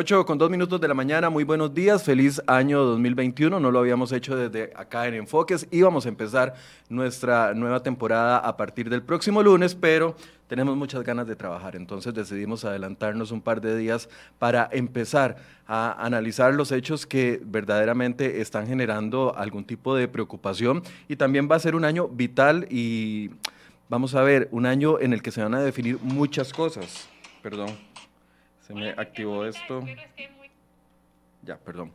8 con 2 minutos de la mañana, muy buenos días, feliz año 2021, no lo habíamos hecho desde acá en Enfoques, íbamos a empezar nuestra nueva temporada a partir del próximo lunes, pero tenemos muchas ganas de trabajar, entonces decidimos adelantarnos un par de días para empezar a analizar los hechos que verdaderamente están generando algún tipo de preocupación y también va a ser un año vital y vamos a ver, un año en el que se van a definir muchas cosas, perdón. Se me activó esto. Ya, perdón.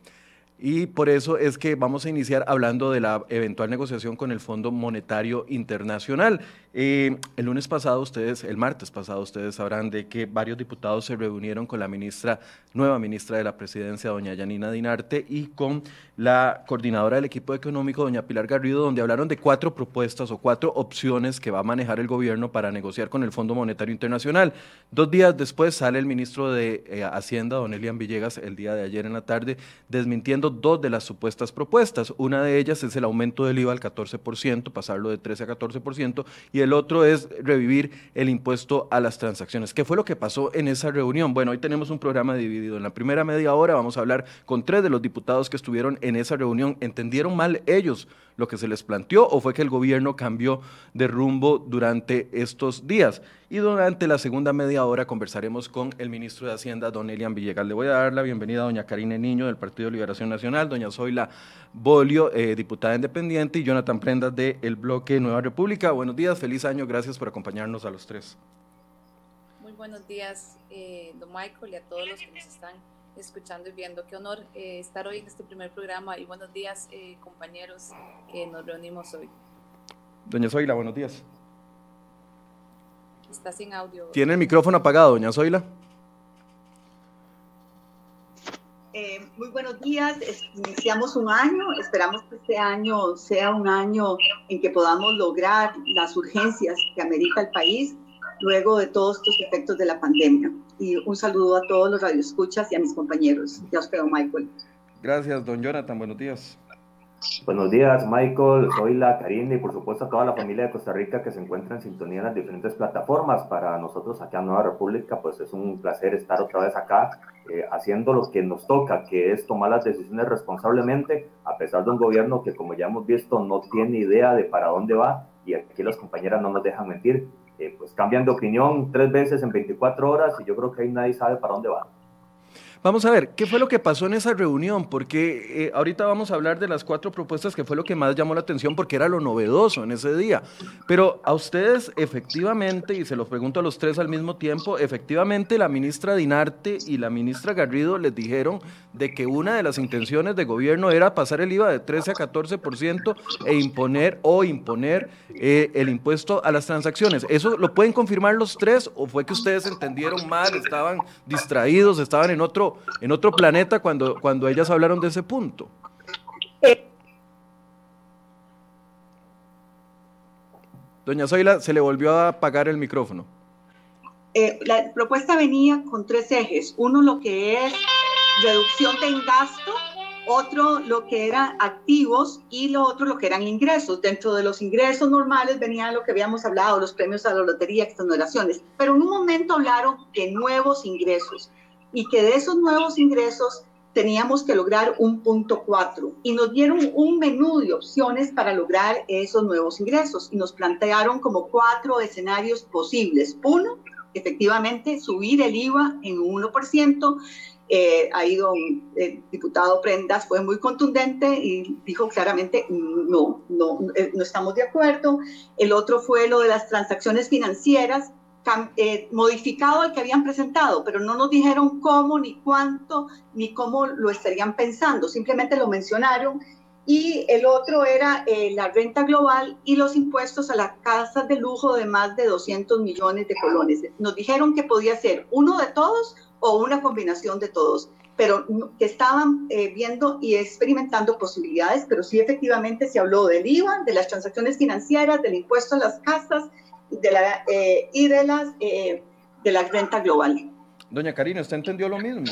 Y por eso es que vamos a iniciar hablando de la eventual negociación con el Fondo Monetario Internacional. Eh, el lunes pasado ustedes, el martes pasado ustedes sabrán de que varios diputados se reunieron con la ministra, nueva ministra de la Presidencia, doña Yanina Dinarte, y con la coordinadora del equipo económico, doña Pilar Garrido, donde hablaron de cuatro propuestas o cuatro opciones que va a manejar el gobierno para negociar con el Fondo Monetario Internacional. Dos días después sale el ministro de eh, Hacienda, don Elian Villegas, el día de ayer en la tarde, desmintiendo dos de las supuestas propuestas. Una de ellas es el aumento del IVA al 14%, pasarlo de 13 a 14%, y el otro es revivir el impuesto a las transacciones. ¿Qué fue lo que pasó en esa reunión? Bueno, hoy tenemos un programa dividido. En la primera media hora vamos a hablar con tres de los diputados que estuvieron en esa reunión. ¿Entendieron mal ellos lo que se les planteó o fue que el gobierno cambió de rumbo durante estos días? Y durante la segunda media hora conversaremos con el ministro de Hacienda, don Elian Villegas. Le voy a dar la bienvenida a doña Karine Niño del Partido de Liberación Nacional, doña Zoila Bolio, eh, diputada independiente, y Jonathan Prendas del el Bloque Nueva República. Buenos días, feliz año, gracias por acompañarnos a los tres. Muy buenos días, eh, don Michael, y a todos los que nos están escuchando y viendo. Qué honor eh, estar hoy en este primer programa y buenos días, compañeros, que nos reunimos hoy. Doña Zoila, buenos días. Está sin audio. ¿Tiene el micrófono apagado, doña Zoila? Eh, muy buenos días. Iniciamos un año. Esperamos que este año sea un año en que podamos lograr las urgencias que amerita el país luego de todos estos efectos de la pandemia. Y un saludo a todos los radioescuchas y a mis compañeros. Ya os veo, Michael. Gracias, don Jonathan. Buenos días. Buenos días, Michael. Soy la Karina y por supuesto a toda la familia de Costa Rica que se encuentra en sintonía en las diferentes plataformas. Para nosotros acá en Nueva República, pues es un placer estar otra vez acá eh, haciendo lo que nos toca, que es tomar las decisiones responsablemente, a pesar de un gobierno que, como ya hemos visto, no tiene idea de para dónde va y aquí las compañeras no nos dejan mentir. Eh, pues cambian de opinión tres veces en 24 horas y yo creo que ahí nadie sabe para dónde va. Vamos a ver, ¿qué fue lo que pasó en esa reunión? Porque eh, ahorita vamos a hablar de las cuatro propuestas, que fue lo que más llamó la atención porque era lo novedoso en ese día. Pero a ustedes, efectivamente, y se los pregunto a los tres al mismo tiempo, efectivamente la ministra Dinarte y la ministra Garrido les dijeron de que una de las intenciones de gobierno era pasar el IVA de 13 a 14% e imponer o imponer eh, el impuesto a las transacciones. ¿Eso lo pueden confirmar los tres o fue que ustedes entendieron mal, estaban distraídos, estaban en otro en otro planeta cuando, cuando ellas hablaron de ese punto. Doña Zoila, se le volvió a apagar el micrófono. Eh, la propuesta venía con tres ejes. Uno, lo que es reducción de gasto, otro, lo que eran activos y lo otro, lo que eran ingresos. Dentro de los ingresos normales venía lo que habíamos hablado, los premios a la lotería, exoneraciones. Pero en un momento hablaron de nuevos ingresos y que de esos nuevos ingresos teníamos que lograr un punto cuatro y nos dieron un menú de opciones para lograr esos nuevos ingresos y nos plantearon como cuatro escenarios posibles. Uno, efectivamente, subir el IVA en un 1%. Eh, ahí don el diputado Prendas fue muy contundente y dijo claramente no, no, eh, no estamos de acuerdo. El otro fue lo de las transacciones financieras, eh, modificado al que habían presentado, pero no nos dijeron cómo, ni cuánto, ni cómo lo estarían pensando, simplemente lo mencionaron. Y el otro era eh, la renta global y los impuestos a las casas de lujo de más de 200 millones de colones. Nos dijeron que podía ser uno de todos o una combinación de todos, pero que estaban eh, viendo y experimentando posibilidades, pero sí efectivamente se habló del IVA, de las transacciones financieras, del impuesto a las casas, de la, eh, y de, las, eh, de la renta global. Doña Karina, ¿usted entendió lo mismo?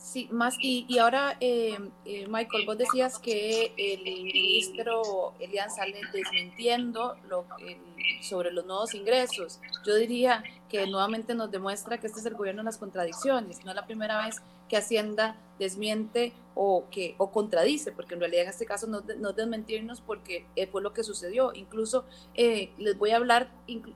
Sí, más, y, y ahora, eh, eh, Michael, vos decías que el ministro Elian sale desmintiendo lo, sobre los nuevos ingresos. Yo diría que nuevamente nos demuestra que este es el gobierno de las contradicciones. No es la primera vez que Hacienda desmiente o que o contradice, porque en realidad en este caso no, no desmentirnos porque eh, fue lo que sucedió. Incluso les voy a hablar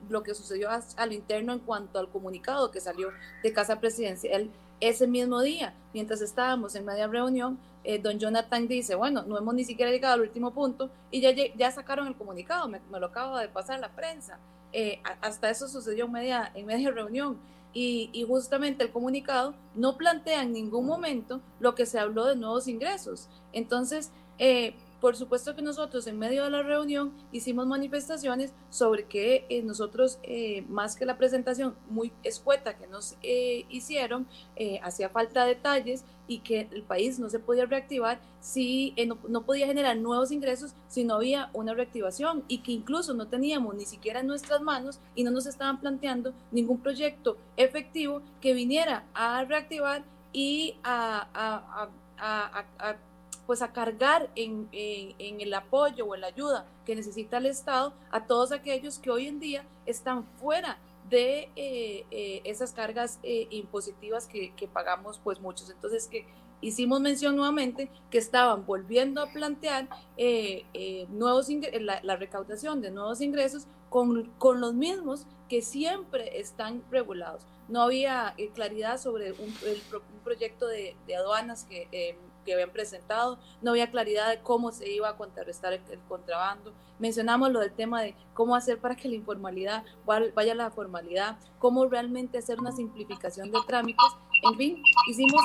lo que sucedió a, a, lo interno en cuanto al comunicado que salió de Casa Presidencial ese mismo día, mientras estábamos en media reunión, eh, don Jonathan dice, bueno, no hemos ni siquiera llegado al último punto y ya, ya sacaron el comunicado, me, lo acabo de pasar la prensa. Eh, hasta eso sucedió en media, en media reunión. Y, y, justamente el comunicado no plantea en ningún momento lo que se habló de nuevos ingresos. Entonces, eh, por supuesto que nosotros en medio de la reunión hicimos manifestaciones sobre que eh, nosotros, eh, más que la presentación muy escueta que nos eh, hicieron, hacía falta detalles y que el país no se podía reactivar si no, podía generar nuevos ingresos si no había una reactivación y que incluso no teníamos ni siquiera en nuestras manos y no nos estaban planteando ningún proyecto efectivo que viniera a reactivar y a pues a cargar en, en, el apoyo o en la ayuda que necesita el Estado a todos aquellos que hoy en día están fuera de eh, eh, esas cargas eh, impositivas que, que, pagamos pues muchos. Entonces que hicimos mención nuevamente que estaban volviendo a plantear nuevos la, la, recaudación de nuevos ingresos con, con, los mismos que siempre están regulados. No había claridad sobre un, proyecto de aduanas que que habían presentado, no había claridad de cómo se iba a contrarrestar el, contrabando. Mencionamos lo del tema de cómo hacer para que la informalidad vaya a la formalidad, cómo realmente hacer una simplificación de trámites. En fin, hicimos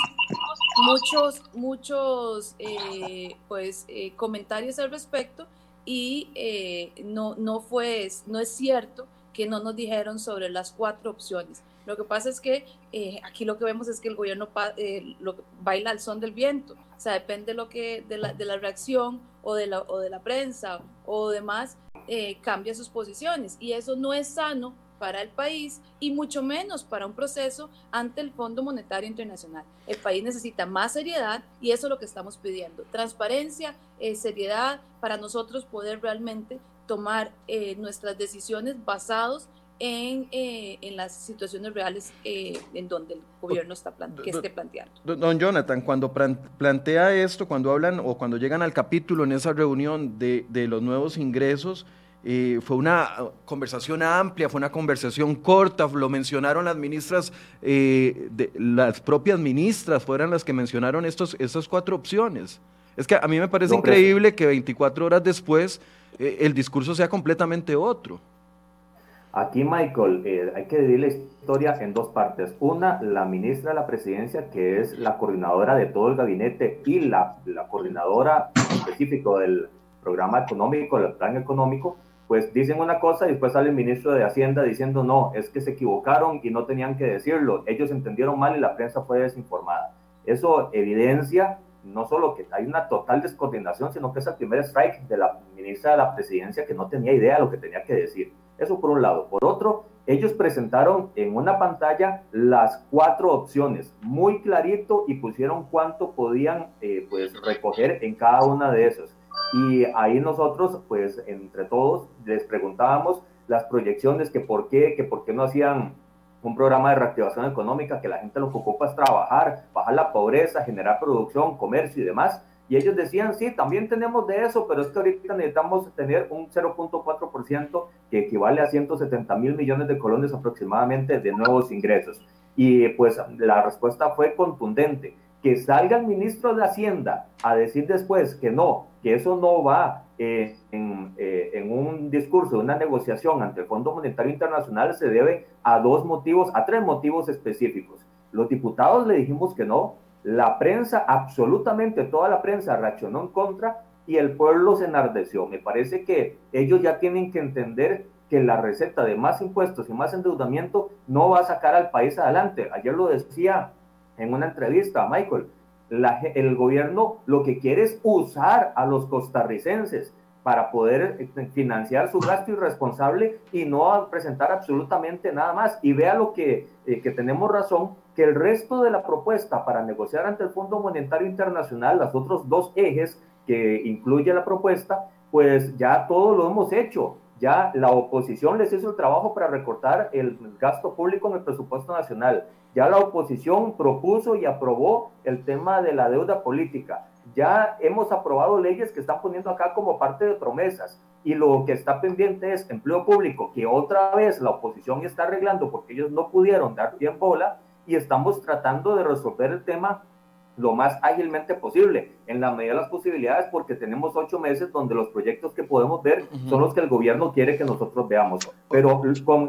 muchos, muchos eh, pues, eh, comentarios al respecto y eh, no, no, fue, no es cierto que no nos dijeron sobre las cuatro opciones. Lo que pasa es que aquí lo que vemos es que el gobierno lo, baila al son del viento. O sea, depende lo que, de, la, de la reacción o de la, o de la prensa o demás, eh, cambia sus posiciones. Y eso no es sano para el país y mucho menos para un proceso ante el Fondo Monetario Internacional. El país necesita más seriedad y eso es lo que estamos pidiendo. Transparencia, eh, seriedad para nosotros poder realmente tomar eh, nuestras decisiones basados en, eh, en las situaciones reales eh, en donde el gobierno está que esté planteando. Don Jonathan, cuando plantea esto, cuando hablan o cuando llegan al capítulo en esa reunión de, de los nuevos ingresos, eh, fue una conversación amplia, fue una conversación corta, lo mencionaron las ministras, de, las propias ministras fueron las que mencionaron estos, estas cuatro opciones. Es que a mí me parece increíble que 24 horas después el discurso sea completamente otro. Aquí, Michael, eh, hay que dividir la historia en dos partes. Una, la ministra de la presidencia, que es la coordinadora de todo el gabinete y la, coordinadora específico del programa económico, del plan económico, pues dicen una cosa y después sale el ministro de Hacienda diciendo, no, es que se equivocaron y no tenían que decirlo. Ellos entendieron mal y la prensa fue desinformada. Eso evidencia no solo que hay una total descoordinación, sino que es el primer strike de la ministra de la presidencia que no tenía idea de lo que tenía que decir. Eso por un lado. Por otro, ellos presentaron en una pantalla las cuatro opciones, muy clarito, y pusieron cuánto podían eh, pues, recoger en cada una de esas. Y ahí nosotros, pues entre todos, les preguntábamos las proyecciones, que por qué, que por qué no hacían un programa de reactivación económica, que la gente lo que ocupa es trabajar, bajar la pobreza, generar producción, comercio y demás. Y ellos decían, sí, también tenemos de eso, pero es que ahorita necesitamos tener un 0.4% que equivale a 170 mil millones de colones aproximadamente de nuevos ingresos. Y pues la respuesta fue contundente. Que salga el ministro de Hacienda a decir después que no, que eso no va eh, en, eh, en, un discurso, una negociación ante el Fondo Monetario Internacional, se debe a dos motivos, a tres motivos específicos. Los diputados le dijimos que no, la prensa, absolutamente toda la prensa reaccionó en contra y el pueblo se enardeció. Me parece que ellos ya tienen que entender que la receta de más impuestos y más endeudamiento no va a sacar al país adelante. Ayer lo decía en una entrevista, Michael, el gobierno lo que quiere es usar a los costarricenses para poder eh, financiar su gasto irresponsable y no presentar absolutamente nada más. Y vea lo que, eh, que tenemos razón, que el resto de la propuesta para negociar ante el Fondo Monetario Internacional, los otros dos ejes que incluye la propuesta, pues ya todo lo hemos hecho. Ya la oposición les hizo el trabajo para recortar el gasto público en el presupuesto nacional. Ya la oposición propuso y aprobó el tema de la deuda política ya hemos aprobado leyes que están poniendo acá como parte de promesas y lo que está pendiente es empleo público, que otra vez la oposición está arreglando porque ellos no pudieron dar bien bola y estamos tratando de resolver el tema lo más ágilmente posible, en la medida de las posibilidades, porque tenemos ocho meses donde los proyectos que podemos ver son los que el gobierno quiere que nosotros veamos. Pero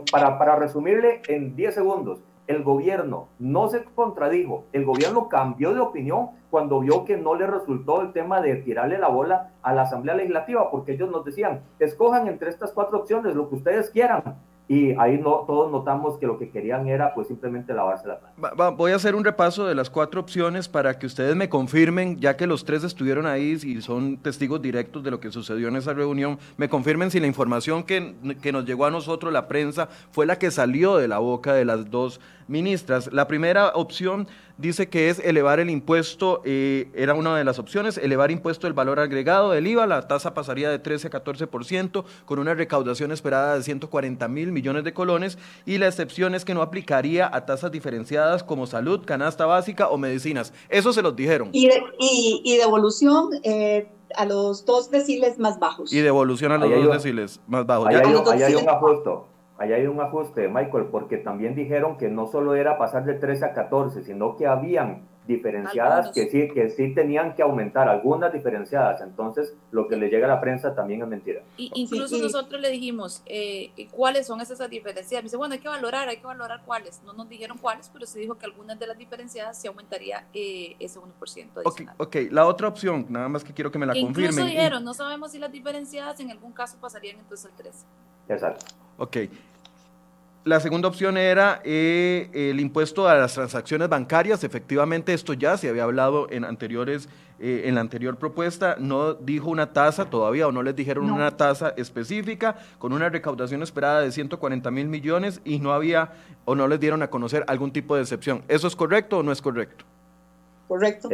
para, para resumirle en 10 segundos, el gobierno no se contradijo, el gobierno cambió de opinión cuando vio que no le resultó el tema de tirarle la bola a la Asamblea Legislativa, porque ellos nos decían, escojan entre estas cuatro opciones lo que ustedes quieran. Y ahí no, todos notamos que lo que querían era pues simplemente lavarse la mano. voy a hacer un repaso de las cuatro opciones para que ustedes me confirmen, ya que los tres estuvieron ahí y son testigos directos de lo que sucedió en esa reunión, me confirmen si la información que, que nos llegó a nosotros, la prensa, fue la que salió de la boca de las dos ministras. La primera opción dice que es elevar el impuesto, eh, era una de las opciones, elevar impuesto del valor agregado del IVA, la tasa pasaría de 13 a 14%, con una recaudación esperada de 140 mil millones de colones, y la excepción es que no aplicaría a tasas diferenciadas como salud, canasta básica o medicinas. Eso se los dijeron. Y, y, devolución eh, a los dos deciles más bajos. Y devolución a los dos deciles más bajos. Ahí hay, un ajusto allá hay un ajuste, Michael, porque también dijeron que no solo era pasar de 13 a 14, sino que habían diferenciadas que sí, que sí tenían que aumentar, algunas diferenciadas. Entonces, lo que le llega a la prensa también es mentira. Y incluso nosotros le dijimos eh, cuáles son esas diferenciadas. Me dice, bueno, hay que valorar, hay que valorar cuáles. No nos dijeron cuáles, pero se dijo que algunas de las diferenciadas se aumentaría eh, ese 1% adicional. Okay, ok, la otra opción, nada más que quiero que me la confirmen. Incluso dijeron, no sabemos si las diferenciadas en algún caso pasarían entonces al 13. Exacto. Ok. La segunda opción era eh, el impuesto a las transacciones bancarias. Efectivamente, esto ya se había hablado en anteriores, eh, en la anterior propuesta. No dijo una tasa todavía o no les dijeron una tasa específica con una recaudación esperada de 140 mil millones y no había o no les dieron a conocer algún tipo de excepción. ¿Eso es correcto o no es correcto? Correcto.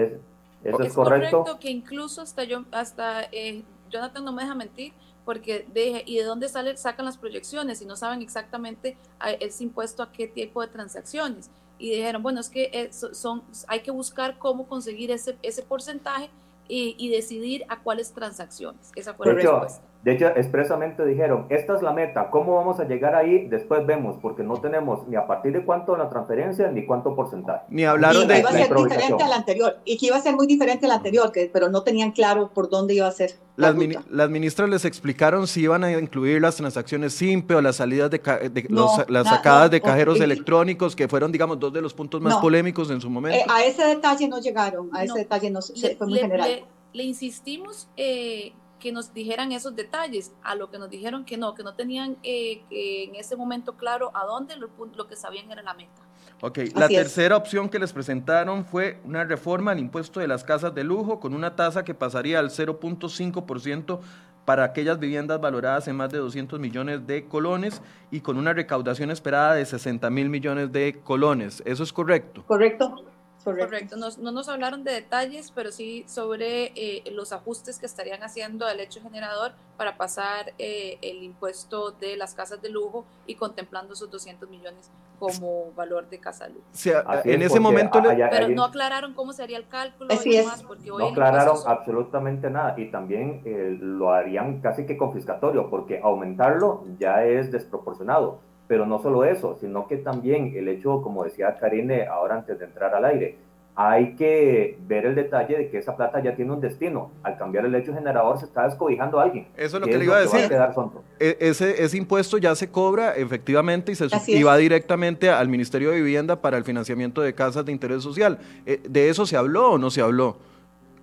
eso es, correcto. que incluso hasta yo, hasta eh, Jonathan no me deja mentir porque deje, ¿y de dónde sale, sacan las proyecciones? Y no saben exactamente ese impuesto a qué tipo de transacciones. Y dijeron, bueno, es que son, hay que buscar cómo conseguir ese, ese porcentaje y, y decidir a cuáles transacciones. Esa fue la respuesta. De hecho, expresamente dijeron, esta es la meta, ¿cómo vamos a llegar ahí? Después vemos, porque no tenemos ni a partir de cuánto la transferencia ni cuánto porcentaje. Ni hablaron y de... iba a ser diferente al anterior, y que iba a ser muy diferente al anterior, que, pero no tenían claro por dónde iba a ser. Las, las ministras les explicaron si iban a incluir las transacciones simple o las salidas de, las sacadas de cajeros electrónicos, que fueron, digamos, dos de los puntos más polémicos en su momento. Eh, a ese detalle no llegaron, a ese detalle no, fue muy general. Le, insistimos... Eh, que nos dijeran esos detalles, a lo que nos dijeron que no, que no tenían eh, en ese momento claro a dónde lo, lo, que sabían era la meta. Ok, la tercera opción que les presentaron fue una reforma al impuesto de las casas de lujo con una tasa que pasaría al 0.5% para aquellas viviendas valoradas en más de 200 millones de colones y con una recaudación esperada de 60 mil millones de colones. ¿Eso es correcto? Correcto. Correcto, no nos hablaron de detalles, pero sí sobre eh, los ajustes que estarían haciendo al hecho generador para pasar eh, el impuesto de las casas de lujo y contemplando esos 200 millones como valor de casa de lujo. en ese momento... pero no aclararon cómo se haría el cálculo y demás, porque hoy no aclararon absolutamente nada y también eh, lo harían casi que confiscatorio, porque aumentarlo ya es desproporcionado pero no solo eso, sino que también el hecho, como decía Karine ahora antes de entrar al aire, hay que ver el detalle de que esa plata ya tiene un destino. Al cambiar el hecho generador se está descobijando a alguien. Eso es lo que le iba a decir. E, ese, ese impuesto ya se cobra efectivamente y, se, va directamente al Ministerio de Vivienda para el financiamiento de casas de interés social. Eh, ¿De eso se habló o no se habló?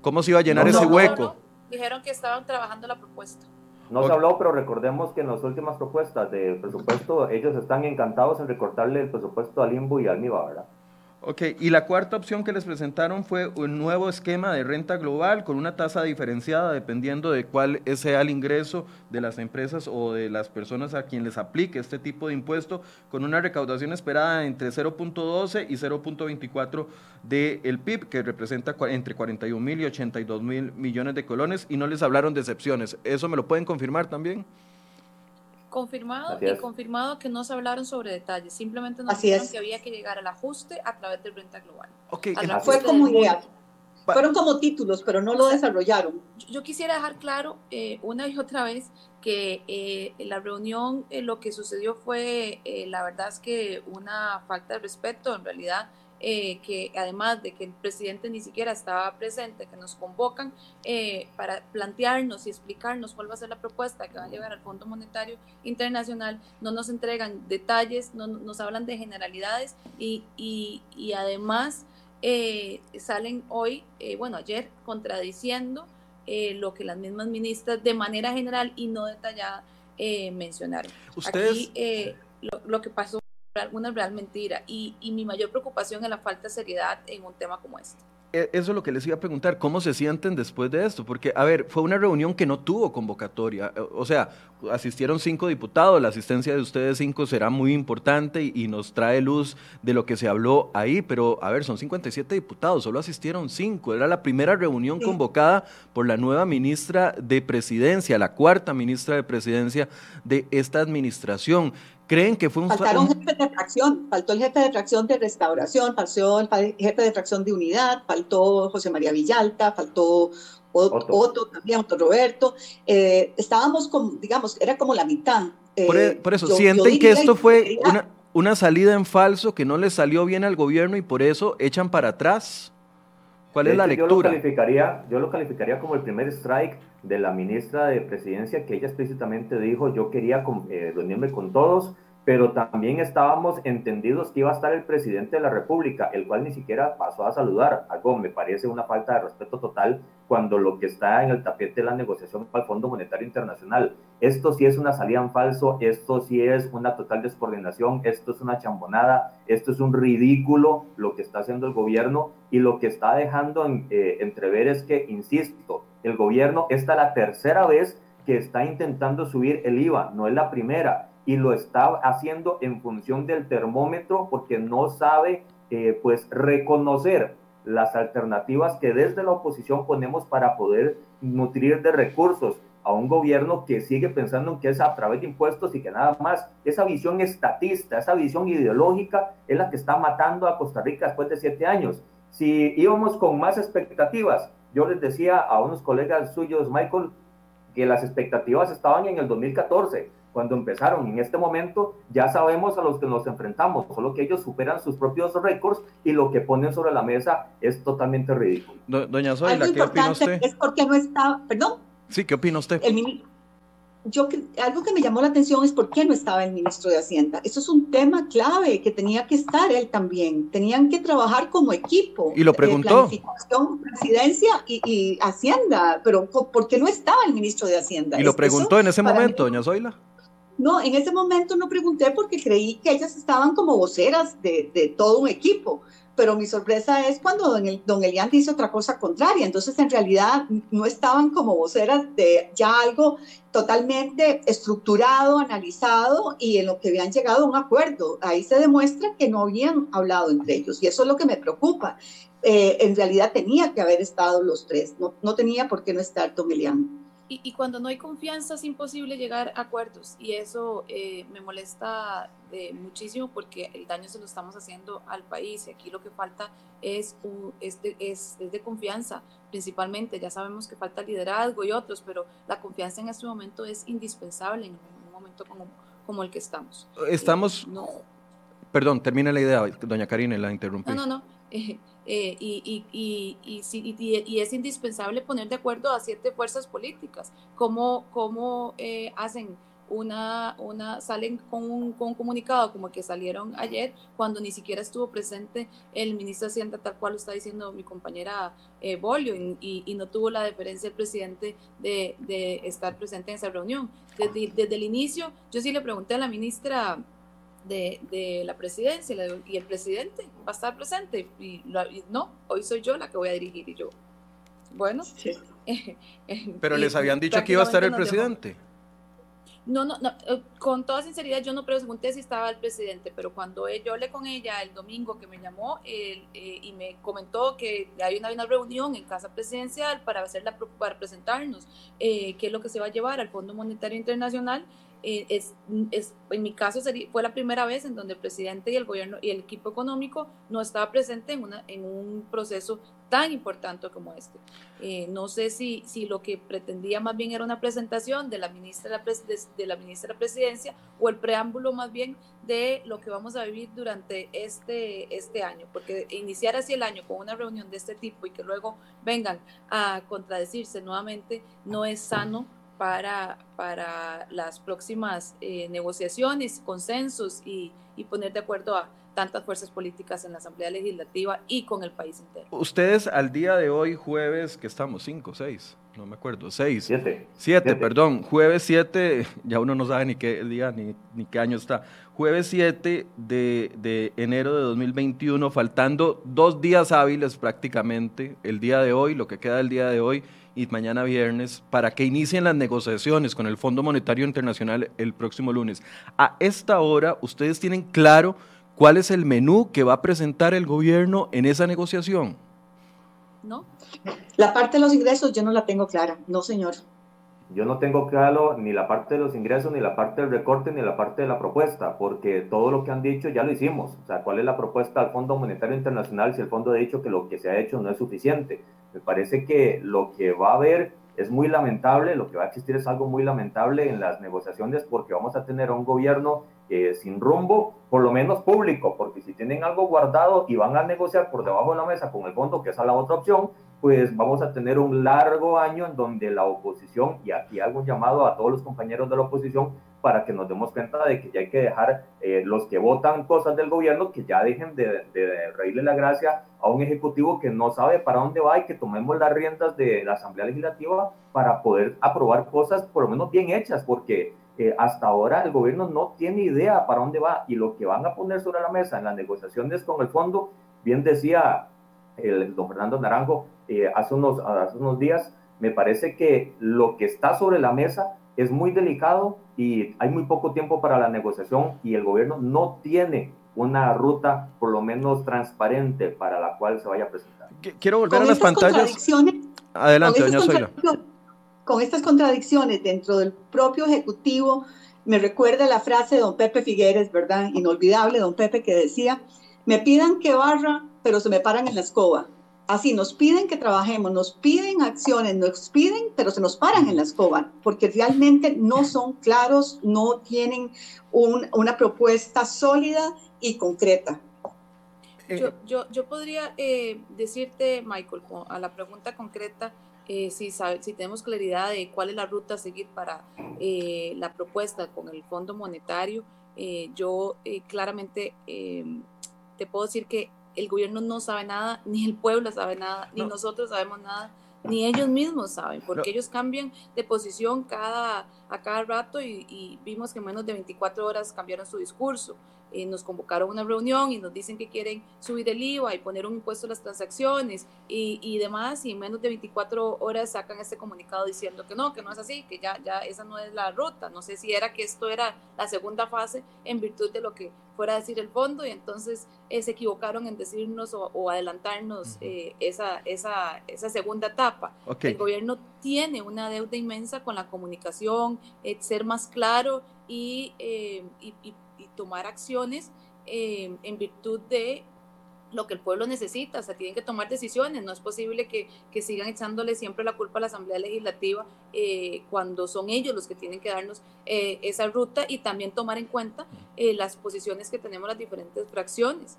¿Cómo se iba a llenar ese hueco? Dijeron que estaban trabajando la propuesta. No se habló, pero recordemos que en las últimas propuestas de presupuesto, ellos están encantados en recortarle el presupuesto al INBU y al MIBA, ¿verdad? Ok, y la cuarta opción que les presentaron fue un nuevo esquema de renta global con una tasa diferenciada dependiendo de cuál sea el ingreso de las empresas o de las personas a quien les aplique este tipo de impuesto, con una recaudación esperada entre 0.12 y 0.24 del PIB, que representa entre 41 mil y 82 mil millones de colones, y no les hablaron de excepciones. ¿Eso me lo pueden confirmar también? Confirmado y confirmado que no se hablaron sobre detalles, simplemente nos dijeron que había que llegar al ajuste a través del renta global. Okay, fue como idea. Fueron como títulos, pero no lo desarrollaron. Yo quisiera dejar claro eh, una y otra vez que eh, la reunión, eh, lo que sucedió fue, la verdad es que una falta de respeto, en realidad eh, que además de que el presidente ni siquiera estaba presente, que nos convocan eh, para plantearnos y explicarnos cuál va a ser la propuesta que va a llegar al Fondo Monetario Internacional, no nos entregan detalles, no nos hablan de generalidades y, y, además eh, salen hoy, bueno, ayer contradiciendo lo que las mismas ministras de manera general y no detallada mencionaron. Aquí lo, lo que pasó una real mentira y, y mi mayor preocupación es la falta de seriedad en un tema como este. E, eso es lo que les iba a preguntar, ¿cómo se sienten después de esto? Porque, a ver, fue una reunión que no tuvo convocatoria, o sea, asistieron cinco diputados, la asistencia de ustedes cinco será muy importante y, nos trae luz de lo que se habló ahí, pero, a ver, son 57 diputados, solo asistieron cinco, era la primera reunión convocada por la nueva ministra de Presidencia, la cuarta ministra de Presidencia de esta administración. ¿Creen que fue un... Faltaron jefes de fracción, faltó el jefe de fracción de restauración, faltó el jefe de fracción de unidad, faltó José María Villalta, faltó Otto, también, Otto Roberto. Eh, estábamos, como, digamos, era como la mitad. por, e, eh, eso, ¿sienten que esto fue una, una salida en falso que no les salió bien al gobierno y por eso echan para atrás? ¿Cuál es la lectura? Yo lo, calificaría, yo lo calificaría como el primer strike de la ministra de Presidencia, que ella explícitamente dijo, yo quería eh, reunirme con todos, pero también estábamos entendidos que iba a estar el presidente de la República, el cual ni siquiera pasó a saludar. Algo me parece una falta de respeto total cuando lo que está en el tapete de la negociación para el Fondo Monetario Internacional. Esto sí es una salida en falso, esto sí es una total descoordinación, esto es una chambonada, esto es un ridículo lo que está haciendo el gobierno y lo que está dejando eh, entrever es que, insisto, el gobierno, esta es la tercera vez que está intentando subir el IVA, no es la primera y lo está haciendo en función del termómetro porque no sabe eh, pues reconocer las alternativas que desde la oposición ponemos para poder nutrir de recursos a un gobierno que sigue pensando en que es a través de impuestos y que nada más esa visión estatista, esa visión ideológica es la que está matando a Costa Rica después de siete años. Si íbamos con más expectativas, yo les decía a unos colegas suyos, Michael, que las expectativas estaban en el 2014 cuando empezaron. En este momento ya sabemos a los que nos enfrentamos, solo que ellos superan sus propios récords y lo que ponen sobre la mesa es totalmente ridículo. doña Zoila, ¿qué opina usted? Es porque no está, perdón. Sí, ¿qué opina usted? El, yo algo que me llamó la atención es por qué no estaba el ministro de Hacienda. Eso es un tema clave que tenía que estar él también. Tenían que trabajar como equipo. Y lo preguntó. planificación, presidencia y, Hacienda. Pero ¿por qué no estaba el ministro de Hacienda? Y lo preguntó en ese momento, doña Zoila. No, en ese momento no pregunté porque creí que ellas estaban como voceras de, todo un equipo, pero mi sorpresa es cuando don, El, don Elian dice otra cosa contraria, entonces en realidad no estaban como voceras de ya algo totalmente estructurado, analizado y en lo que habían llegado a un acuerdo. Ahí se demuestra que no habían hablado entre ellos y eso es lo que me preocupa. Eh, en realidad tenía que haber estado los tres, no, no tenía por qué no estar don Elian. Y, cuando no hay confianza es imposible llegar a acuerdos y eso eh, me molesta muchísimo porque el daño se lo estamos haciendo al país y aquí lo que falta es, es, de, es, de confianza principalmente. Ya sabemos que falta liderazgo y otros, pero la confianza en este momento es indispensable en un momento como, como el que estamos. Estamos... no, Perdón, termina la idea, doña Karina, la interrumpí. No, no, no. Eh, y, y, y, es indispensable poner de acuerdo a siete fuerzas políticas. ¿Cómo, cómo eh, hacen una, una, salen con un, comunicado como que salieron ayer, cuando ni siquiera estuvo presente el ministro de Hacienda, tal cual lo está diciendo mi compañera eh, Bolio, y, no tuvo la deferencia del presidente de, de estar presente en esa reunión. Desde, el inicio, yo sí le pregunté a la ministra de, la presidencia y el presidente va a estar presente. Y, no, hoy soy yo la que voy a dirigir y yo. Bueno. Pero les habían dicho que iba a estar el presidente. No, no, no, eh, con toda sinceridad yo no pregunté si estaba el presidente, pero cuando yo hablé con ella el domingo que me llamó eh, y me comentó que hay una, una, reunión en Casa Presidencial para, hacer la, para presentarnos eh, qué es lo que se va a llevar al Fondo Monetario Internacional, eh, es, es, en mi caso fue la primera vez en donde el presidente y el gobierno y el equipo económico no estaba presente en, una, en un proceso tan importante como este. Eh, no sé si, si lo que pretendía más bien era una presentación de la, ministra de, de, la ministra de la Presidencia o el preámbulo más bien de lo que vamos a vivir durante este, este año, porque iniciar así el año con una reunión de este tipo y que luego vengan a contradecirse nuevamente no es sano para, para las próximas eh, negociaciones, consensos y, y poner de acuerdo a tantas fuerzas políticas en la Asamblea Legislativa y con el país entero. Ustedes al día de hoy, jueves, que estamos, cinco, seis, no me acuerdo, seis. Siete. Siete, perdón, jueves siete, ya uno no sabe ni qué día ni, ni qué año está. Jueves 7 de, de, enero de 2021, faltando dos días hábiles prácticamente, el día de hoy, lo que queda del día de hoy, y mañana viernes para que inicien las negociaciones con el Fondo Monetario Internacional el próximo lunes. A esta hora, ¿ustedes tienen claro cuál es el menú que va a presentar el gobierno en esa negociación? No. La parte de los ingresos yo no la tengo clara, no señor. Yo no tengo claro ni la parte de los ingresos, ni la parte del recorte, ni la parte de la propuesta, porque todo lo que han dicho ya lo hicimos. O sea, ¿cuál es la propuesta al Fondo Monetario Internacional si el fondo ha dicho que lo que se ha hecho no es suficiente? Me parece que lo que va a haber es muy lamentable, lo que va a existir es algo muy lamentable en las negociaciones porque vamos a tener un gobierno eh, sin rumbo, por lo menos público, porque si tienen algo guardado y van a negociar por debajo de la mesa con el fondo, que es la otra opción, pues vamos a tener un largo año en donde la oposición, y aquí hago un llamado a todos los compañeros de la oposición, para que nos demos cuenta de que ya hay que dejar eh, los que votan cosas del gobierno, que ya dejen de, de, reírle la gracia a un ejecutivo que no sabe para dónde va y que tomemos las riendas de la Asamblea Legislativa para poder aprobar cosas por lo menos bien hechas, porque eh, hasta ahora el gobierno no tiene idea para dónde va y lo que van a poner sobre la mesa en las negociaciones con el fondo, bien decía el don Fernando Naranjo eh, hace, unos, hace unos días, me parece que lo que está sobre la mesa es muy delicado y hay muy poco tiempo para la negociación y el gobierno no tiene una ruta por lo menos transparente para la cual se vaya a presentar. Quiero volver a las pantallas. Adelante, doña Zoila. Con estas contradicciones dentro del propio Ejecutivo, me recuerda la frase de don Pepe Figueres, ¿verdad? Inolvidable, don Pepe, que decía, me pidan que barra, pero se me paran en la escoba. Así, nos piden que trabajemos, nos piden acciones, nos piden, pero se nos paran en la escoba, porque realmente no son claros, no tienen una propuesta sólida y concreta. Yo, yo, yo podría eh, decirte, Michael, a la pregunta concreta, eh, si, si tenemos claridad de cuál es la ruta a seguir para eh, la propuesta con el Fondo Monetario, yo claramente te puedo decir que el gobierno no sabe nada, ni el pueblo sabe nada, ni nosotros sabemos nada, ni ellos mismos saben, porque ellos cambian de posición cada, a cada rato y, y, vimos que en menos de 24 horas cambiaron su discurso. Eh, nos convocaron a una reunión y nos dicen que quieren subir el IVA y poner un impuesto a las transacciones y, y, demás, y en menos de 24 horas sacan este comunicado diciendo que no, que no es así, que ya, ya esa no es la ruta. No sé si era que esto era la segunda fase en virtud de lo que fuera a decir el fondo y entonces eh, se equivocaron en decirnos o, adelantarnos eh, esa, esa, esa, segunda etapa. El gobierno tiene una deuda inmensa con la comunicación, ser más claro y, y, y tomar acciones eh, en virtud de lo que el pueblo necesita, o sea, tienen que tomar decisiones, no es posible que, que sigan echándole siempre la culpa a la Asamblea Legislativa eh, cuando son ellos los que tienen que darnos eh, esa ruta y también tomar en cuenta eh, las posiciones que tenemos las diferentes fracciones.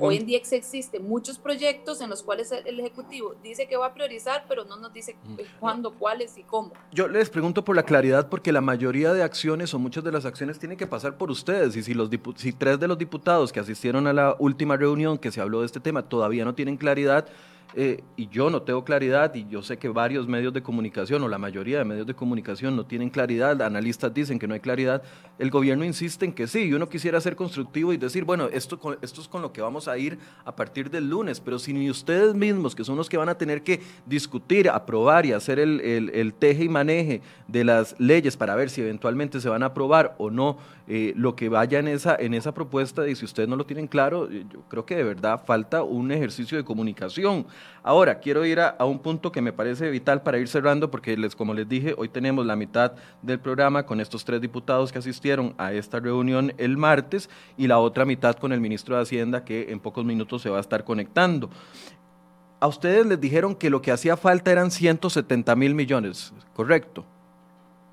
hoy en día existen muchos proyectos en los cuales el Ejecutivo dice que va a priorizar, pero no nos dice cuándo, cuáles y cómo. Yo les pregunto por la claridad, porque la mayoría de acciones o muchas de las acciones tienen que pasar por ustedes, y si, los si tres de los diputados que asistieron a la última reunión que se habló de este tema todavía no tienen claridad, eh, y yo no tengo claridad, y yo sé que varios medios de comunicación, o la mayoría de medios de comunicación no tienen claridad, analistas dicen que no hay claridad, el gobierno insiste en que sí, y uno quisiera ser constructivo y decir, bueno, esto, esto es con lo que vamos a ir a partir del lunes, pero si ni ustedes mismos, que son los que van a tener que discutir, aprobar y hacer el, el, teje y maneje de las leyes para ver si eventualmente se van a aprobar o no eh, lo que vaya en esa, en esa propuesta, y si ustedes no lo tienen claro, yo creo que de verdad falta un ejercicio de comunicación. Ahora, quiero ir a, un punto que me parece vital para ir cerrando, porque les, como les dije, hoy tenemos la mitad del programa con estos tres diputados que asistieron a esta reunión el martes y la otra mitad con el ministro de Hacienda que en pocos minutos se va a estar conectando. A ustedes les dijeron que lo que hacía falta eran 170 mil millones, ¿correcto?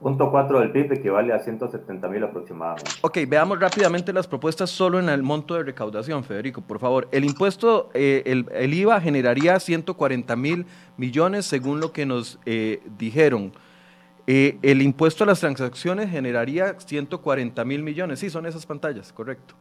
Punto 4 del PIB equivale a 170 mil aproximadamente. Ok, veamos rápidamente las propuestas solo en el monto de recaudación, Federico, por favor. El impuesto, eh, el, IVA generaría 140 mil millones según lo que nos eh, dijeron. Eh, el impuesto a las transacciones generaría 140 mil millones. Sí, son esas pantallas, correcto.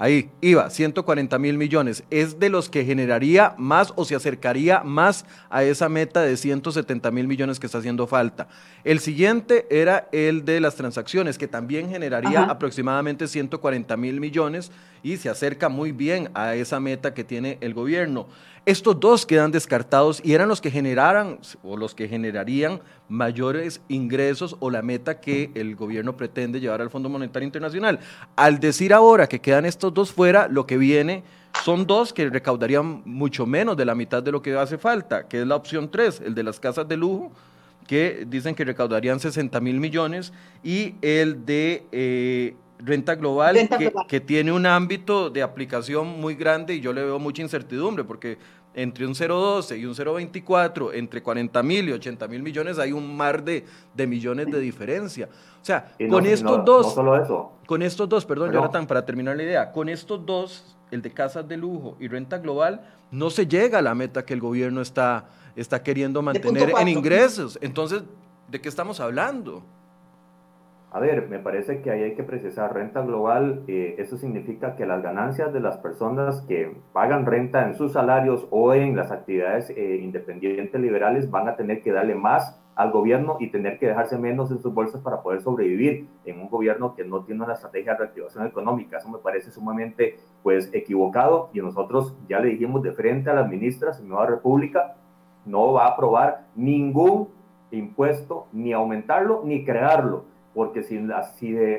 Ahí, IVA, 140 mil millones. ¿Es de los que generaría más o se acercaría más a esa meta de 170 mil millones que está haciendo falta? El siguiente era el de las transacciones, que también generaría aproximadamente 140 mil millones y se acerca muy bien a esa meta que tiene el gobierno. Estos dos quedan descartados y eran los que generaran o los que generarían mayores ingresos o la meta que el gobierno pretende llevar al Fondo Monetario Internacional. Al decir ahora que quedan estos dos fuera, lo que viene son dos que recaudarían mucho menos de la mitad de lo que hace falta, que es la opción 3, el de las casas de lujo, que dicen que recaudarían 60 mil millones, y el de... Eh, renta global, que, tiene un ámbito de aplicación muy grande y yo le veo mucha incertidumbre porque entre un 0,12 y un 0,24, entre 40 mil y 80 mil millones, hay un mar de, millones de diferencia. O sea, con estos dos, con estos dos, perdón, Jonathan, para terminar la idea, con estos dos, el de casas de lujo y renta global, no se llega a la meta que el gobierno está, está queriendo mantener en ingresos. Entonces, ¿de qué estamos hablando? A ver, me parece que ahí hay que precisar renta global. Eh, eso significa que las ganancias de las personas que pagan renta en sus salarios o en las actividades eh, independientes liberales van a tener que darle más al gobierno y tener que dejarse menos en sus bolsas para poder sobrevivir en un gobierno que no tiene una estrategia de reactivación económica. Eso me parece sumamente pues equivocado y nosotros ya le dijimos de frente a las ministras en Nueva República no va a aprobar ningún impuesto, ni aumentarlo, ni crearlo porque si,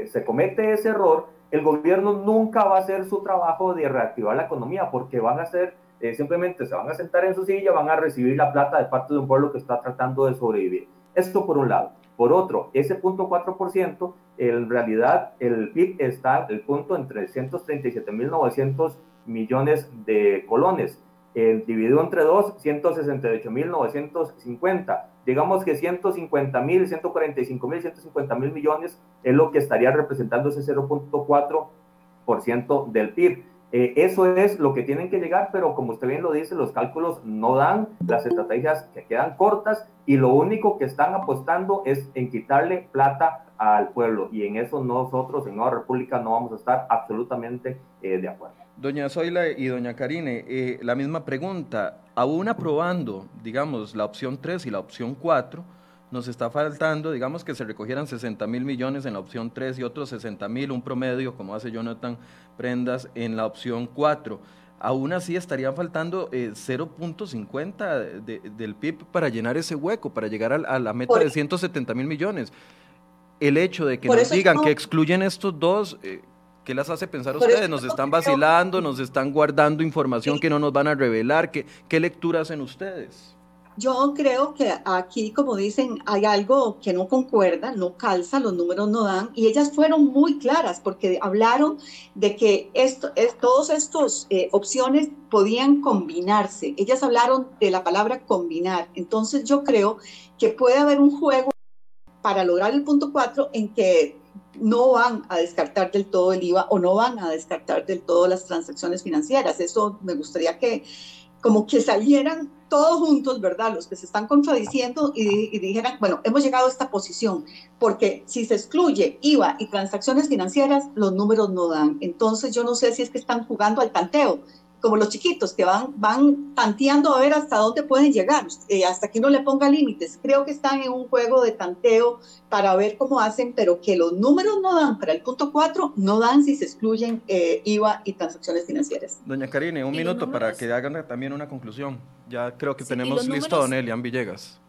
se comete ese error, el gobierno nunca va a hacer su trabajo de reactivar la economía, porque van a hacer, eh, simplemente se van a sentar en su silla, van a recibir la plata de parte de un pueblo que está tratando de sobrevivir. Esto por un lado. Por otro, ese punto 4%, en realidad el PIB está el punto entre 137.900 millones de colones. El dividido entre dos, 168.950 digamos que 150 mil, 145 mil, 150 mil millones es lo que estaría representando ese 0.4% del PIB. Eh, eso es lo que tienen que llegar, pero como usted bien lo dice, los cálculos no dan, las estrategias que quedan cortas y lo único que están apostando es en quitarle plata al pueblo y en eso nosotros en Nueva República no vamos a estar absolutamente eh, de acuerdo. Doña Zoila y doña Karine, eh, la misma pregunta. Aún aprobando, digamos, la opción 3 y la opción 4, nos está faltando, digamos, que se recogieran 60 mil millones en la opción 3 y otros 60 mil, un promedio, como hace Jonathan Prendas, en la opción 4. Aún así estarían faltando 0.50 eh, del PIB para llenar ese hueco, para llegar a, la meta de 170 mil millones. El hecho de que nos digan que excluyen estos dos, eh, ¿Qué las hace pensar ustedes? ¿Nos están vacilando? ¿Nos están guardando información que no nos van a revelar? ¿Qué, qué lectura hacen ustedes? Yo creo que aquí, como dicen, hay algo que no concuerda, no calza, los números no dan, y ellas fueron muy claras porque hablaron de que esto, es, todas estas eh, opciones podían combinarse. Ellas hablaron de la palabra combinar. Entonces yo creo que puede haber un juego para lograr el punto 4 en que no van a descartar del todo el IVA o no van a descartar del todo las transacciones financieras. Eso me gustaría que como que salieran todos juntos, ¿verdad? Los que se están contradiciendo y, dijeran, bueno, hemos llegado a esta posición, porque si se excluye IVA y transacciones financieras, los números no dan. Entonces yo no sé si es que están jugando al tanteo como los chiquitos que van, van tanteando a ver hasta dónde pueden llegar, eh, hasta que uno le ponga límites. Creo que están en un juego de tanteo para ver cómo hacen, pero que los números no dan para el punto 4, no dan si se excluyen eh, IVA y transacciones financieras. Doña Karine, un minuto para que hagan también una conclusión. Ya creo que tenemos listo a Don Elian Villegas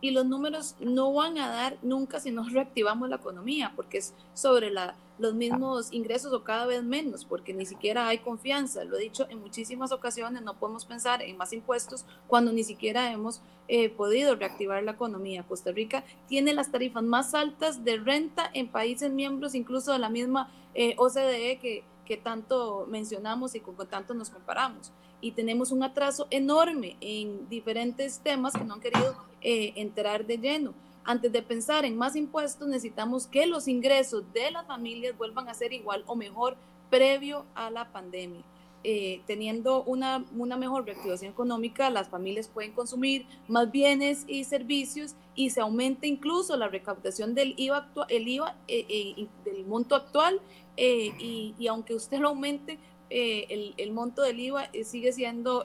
y los números no van a dar nunca si no reactivamos la economía, porque es sobre la, los mismos ingresos o cada vez menos, porque ni siquiera hay confianza. Lo he dicho en muchísimas ocasiones, no podemos pensar en más impuestos cuando ni siquiera hemos eh, podido reactivar la economía. Costa Rica tiene las tarifas más altas de renta en países miembros, incluso de la misma eh, OCDE que, que tanto mencionamos y con, tanto nos comparamos. Y tenemos un atraso enorme en diferentes temas que no han querido eh, enterar de lleno. Antes de pensar en más impuestos, necesitamos que los ingresos de las familias vuelvan a ser igual o mejor previo a la pandemia. Eh, teniendo una, una mejor reactivación económica, las familias pueden consumir más bienes y servicios y se aumenta incluso la recaudación del IVA, el IVA eh, del monto actual y, y, aunque usted lo aumente, eh, el, monto del IVA eh, sigue siendo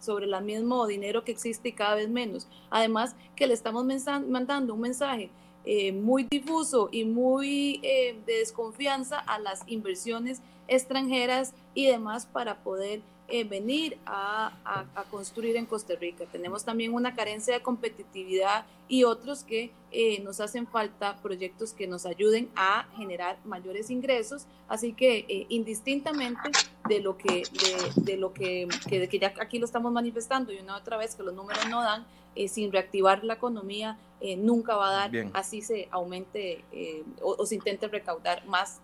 sobre el mismo dinero que existe cada vez menos. Además que le estamos mandando un mensaje eh, muy difuso y muy de desconfianza a las inversiones extranjeras y demás para poder eh, venir a, construir en Costa Rica. Tenemos también una carencia de competitividad y otros que eh, nos hacen falta proyectos que nos ayuden a generar mayores ingresos. Así que eh, indistintamente de lo que, de, lo que, que, ya aquí lo estamos manifestando y una otra vez que los números no dan, sin reactivar la economía nunca va a dar, así se aumente o, o, se intente recaudar más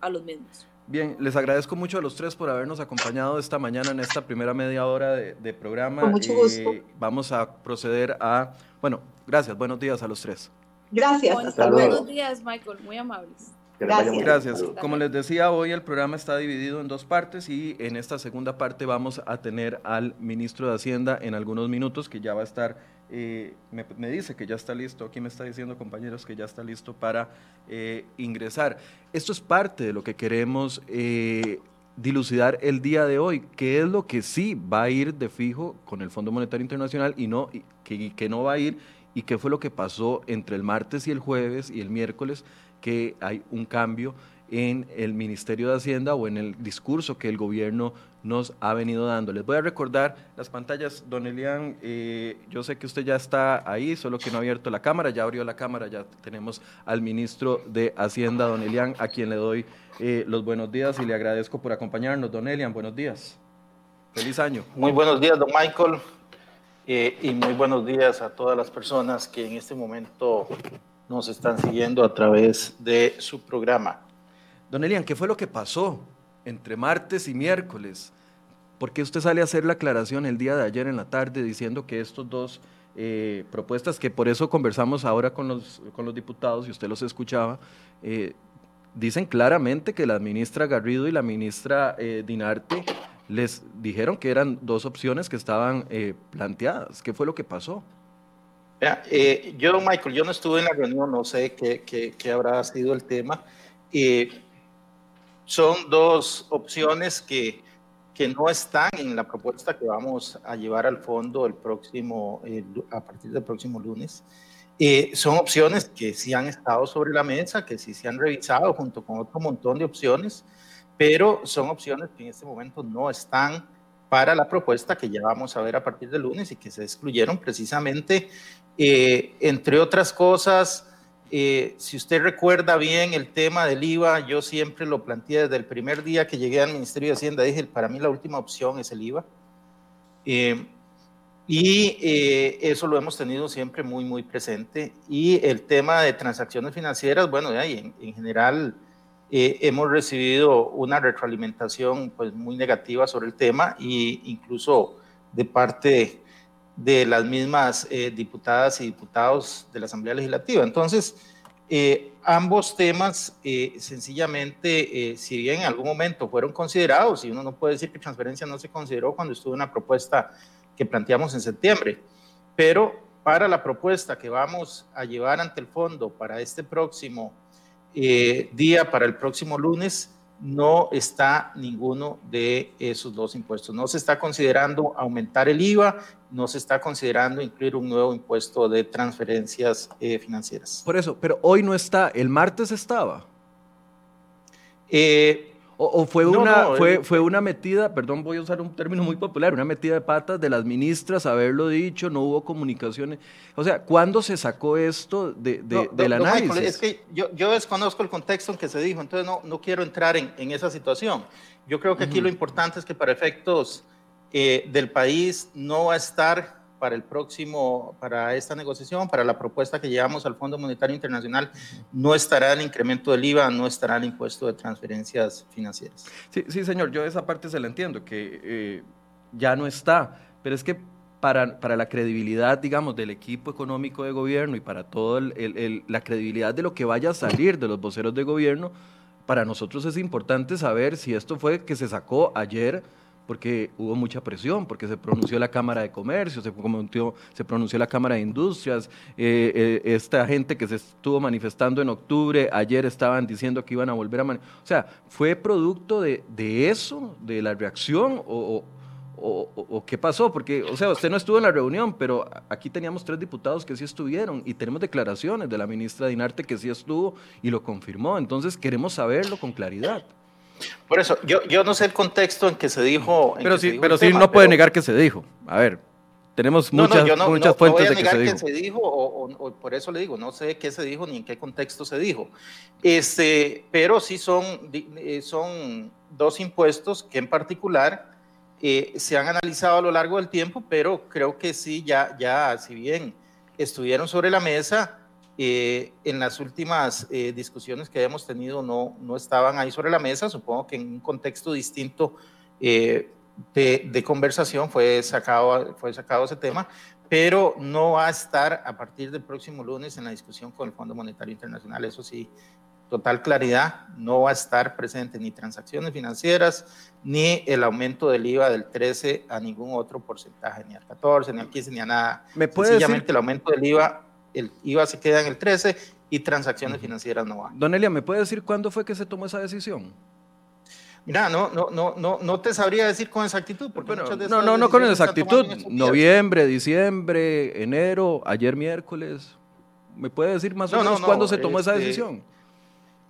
a los mismos. Bien, les agradezco mucho a los tres por habernos acompañado esta mañana en esta primera media hora de, programa. Con mucho gusto. vamos a proceder a, bueno, gracias, buenos días a los tres. Gracias, hasta luego. Buenos días, Michael, muy amables. Gracias. Gracias. Como les decía, hoy el programa está dividido en dos partes y en esta segunda parte vamos a tener al ministro de Hacienda en algunos minutos que ya va a estar me, dice que ya está listo, aquí me está diciendo compañeros que ya está listo para eh, ingresar. Esto es parte de lo que queremos eh, dilucidar el día de hoy, qué es lo que sí va a ir de fijo con el Fondo Monetario Internacional y no que, que no va a ir y qué fue lo que pasó entre el martes y el jueves y el miércoles, que hay un cambio en el Ministerio de Hacienda o en el discurso que el gobierno nos ha venido dando. Les voy a recordar las pantallas, don Elian, eh, yo sé que usted ya está ahí, solo que no ha abierto la cámara, ya abrió la cámara, ya tenemos al ministro de Hacienda, don Elian, a quien le doy eh, los buenos días y le agradezco por acompañarnos. Don Elian, buenos días. Feliz año. Muy buenos días, don Michael, eh, y muy buenos días a todas las personas que en este momento nos están siguiendo a través de su programa. Don Elian, ¿qué fue lo que pasó entre martes y miércoles? ¿Por qué usted sale a hacer la aclaración el día de ayer en la tarde diciendo que estos dos eh, propuestas, que por eso conversamos ahora con los, con los diputados y usted los escuchaba, eh, dicen claramente que la ministra Garrido y la ministra eh, Dinarte les dijeron que eran dos opciones que estaban planteadas. ¿Qué fue lo que pasó? yo, Michael, yo no estuve en la reunión, no sé qué, qué, qué habrá sido el tema son dos opciones que, que no están en la propuesta que vamos a llevar al fondo el próximo, a partir del próximo lunes. Eh, son opciones que sí han estado sobre la mesa, que sí se han revisado junto con otro montón de opciones, pero son opciones que en este momento no están para la propuesta que ya vamos a ver a partir del lunes y que se excluyeron precisamente, eh, entre otras cosas, eh, si usted recuerda bien el tema del IVA, yo siempre lo planteé desde el primer día que llegué al Ministerio de Hacienda, dije, para mí la última opción es el IVA. Eh, y eh, eso lo hemos tenido siempre muy, muy presente. Y el tema de transacciones financieras, bueno, en, en, general hemos recibido una retroalimentación pues, muy negativa sobre el tema e incluso de parte de las mismas eh, diputadas y diputados de la Asamblea Legislativa. Entonces, eh, ambos temas, eh, sencillamente, si bien en algún momento fueron considerados, y uno no puede decir que transferencia no se consideró cuando estuvo una propuesta que planteamos en septiembre, pero para la propuesta que vamos a llevar ante el fondo para este próximo día, para el próximo lunes, no está ninguno de esos dos impuestos. No se está considerando aumentar el IVA, no se está considerando incluir un nuevo impuesto de transferencias eh, financieras. Por eso, pero hoy no está, el martes estaba. Eh, o, fue, una, fue, fue una metida, perdón, voy a usar un término muy popular, una metida de patas de las ministras, haberlo dicho, no hubo comunicaciones. O sea, ¿cuándo se sacó esto de, de, del análisis? es que yo, yo, desconozco el contexto en que se dijo, entonces no, no quiero entrar en, en esa situación. Yo creo que aquí lo importante es que para efectos eh, del país no va a estar para el próximo, para esta negociación, para la propuesta que llevamos al Fondo Monetario Internacional, no estará el incremento del IVA, no estará el impuesto de transferencias financieras. Sí, sí señor, yo esa parte se la entiendo, que eh, ya no está, pero es que para, para, la credibilidad, digamos, del equipo económico de gobierno y para toda la credibilidad de lo que vaya a salir de los voceros de gobierno, para nosotros es importante saber si esto fue que se sacó ayer porque hubo mucha presión, porque se pronunció la Cámara de Comercio, se pronunció, se pronunció la Cámara de Industrias, eh, eh, esta gente que se estuvo manifestando en octubre, ayer estaban diciendo que iban a volver a... o sea, ¿fue producto de, eso, de la reacción o, o, qué pasó? Porque, o sea, usted no estuvo en la reunión, pero aquí teníamos tres diputados que sí estuvieron y tenemos declaraciones de la ministra Dinarte que sí estuvo y lo confirmó. Entonces queremos saberlo con claridad. Por eso, yo, yo no sé el contexto en que se dijo. pero sí, pero sí no puede negar que se dijo. A ver, tenemos muchas, muchas fuentes de que se dijo. se dijo o, por eso le digo, no sé qué se dijo ni en qué contexto se dijo. Este, pero sí son, eh, son dos impuestos que en particular eh, se han analizado a lo largo del tiempo, pero creo que sí, ya, ya, si bien estuvieron sobre la mesa, eh, en las últimas eh, discusiones que hemos tenido no, no estaban ahí sobre la mesa, supongo que en un contexto distinto eh, de, de, conversación fue sacado, fue sacado ese tema, pero no va a estar a partir del próximo lunes en la discusión con el Fondo Monetario Internacional, eso sí, total claridad, no va a estar presente ni transacciones financieras, ni el aumento del IVA del 13 a ningún otro porcentaje, ni al 14, ni al 15, ni a nada. ¿Me puede Sencillamente decir? el aumento del IVA el IVA se queda en el 13 y transacciones financieras no van. Don Elia, ¿me puede decir cuándo fue que se tomó esa decisión? Mira, no, no, no, no, no te sabría decir con exactitud, porque no, no, no con exactitud. Noviembre, diciembre, enero, ayer miércoles. ¿Me puede decir más o menos cuándo se tomó esa este, decisión?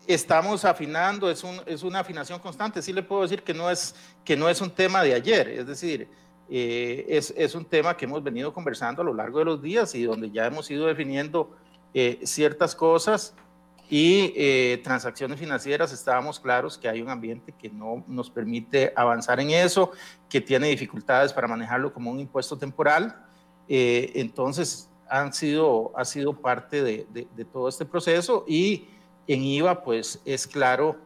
Estamos afinando, es, un, es una afinación constante. Sí le puedo decir que no es, que no es un tema de ayer, es decir, eh, es, es, un tema que hemos venido conversando a lo largo de los días y donde ya hemos ido definiendo eh, ciertas cosas y eh, transacciones financieras estábamos claros que hay un ambiente que no nos permite avanzar en eso, que tiene dificultades para manejarlo como un impuesto temporal. entonces, han sido, ha sido parte de, de, de, todo este proceso y en IVA, pues es claro,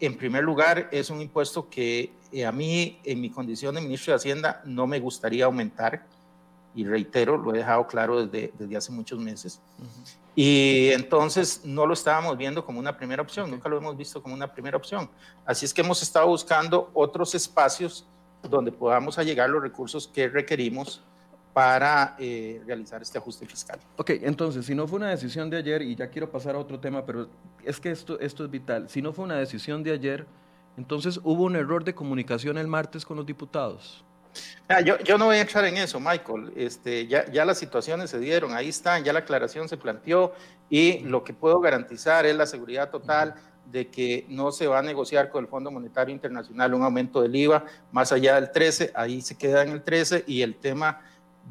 en primer lugar, es un impuesto que a mí, en mi condición de ministro de Hacienda, no me gustaría aumentar, y reitero, lo he dejado claro desde, desde hace muchos meses. Y entonces no lo estábamos viendo como una primera opción, nunca lo hemos visto como una primera opción. Así es que hemos estado buscando otros espacios donde podamos allegar los recursos que requerimos para eh, realizar este ajuste fiscal. Ok, entonces, si no fue una decisión de ayer, y ya quiero pasar a otro tema, pero es que esto, esto es vital, si no fue una decisión de ayer, entonces, ¿hubo un error de comunicación el martes con los diputados? Ah, yo, yo, no voy a entrar en eso, Michael. Este, ya, ya, las situaciones se dieron, ahí están, ya la aclaración se planteó y lo que puedo garantizar es la seguridad total de que no se va a negociar con el Fondo Monetario Internacional un aumento del IVA más allá del 13, ahí se queda en el 13 y el tema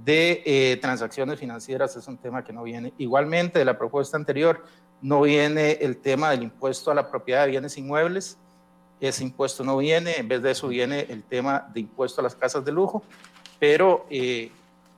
de eh, transacciones financieras es un tema que no viene. Igualmente, de la propuesta anterior, no viene el tema del impuesto a la propiedad de bienes inmuebles ese impuesto no viene, en vez de eso viene el tema de impuesto a las casas de lujo, pero eh,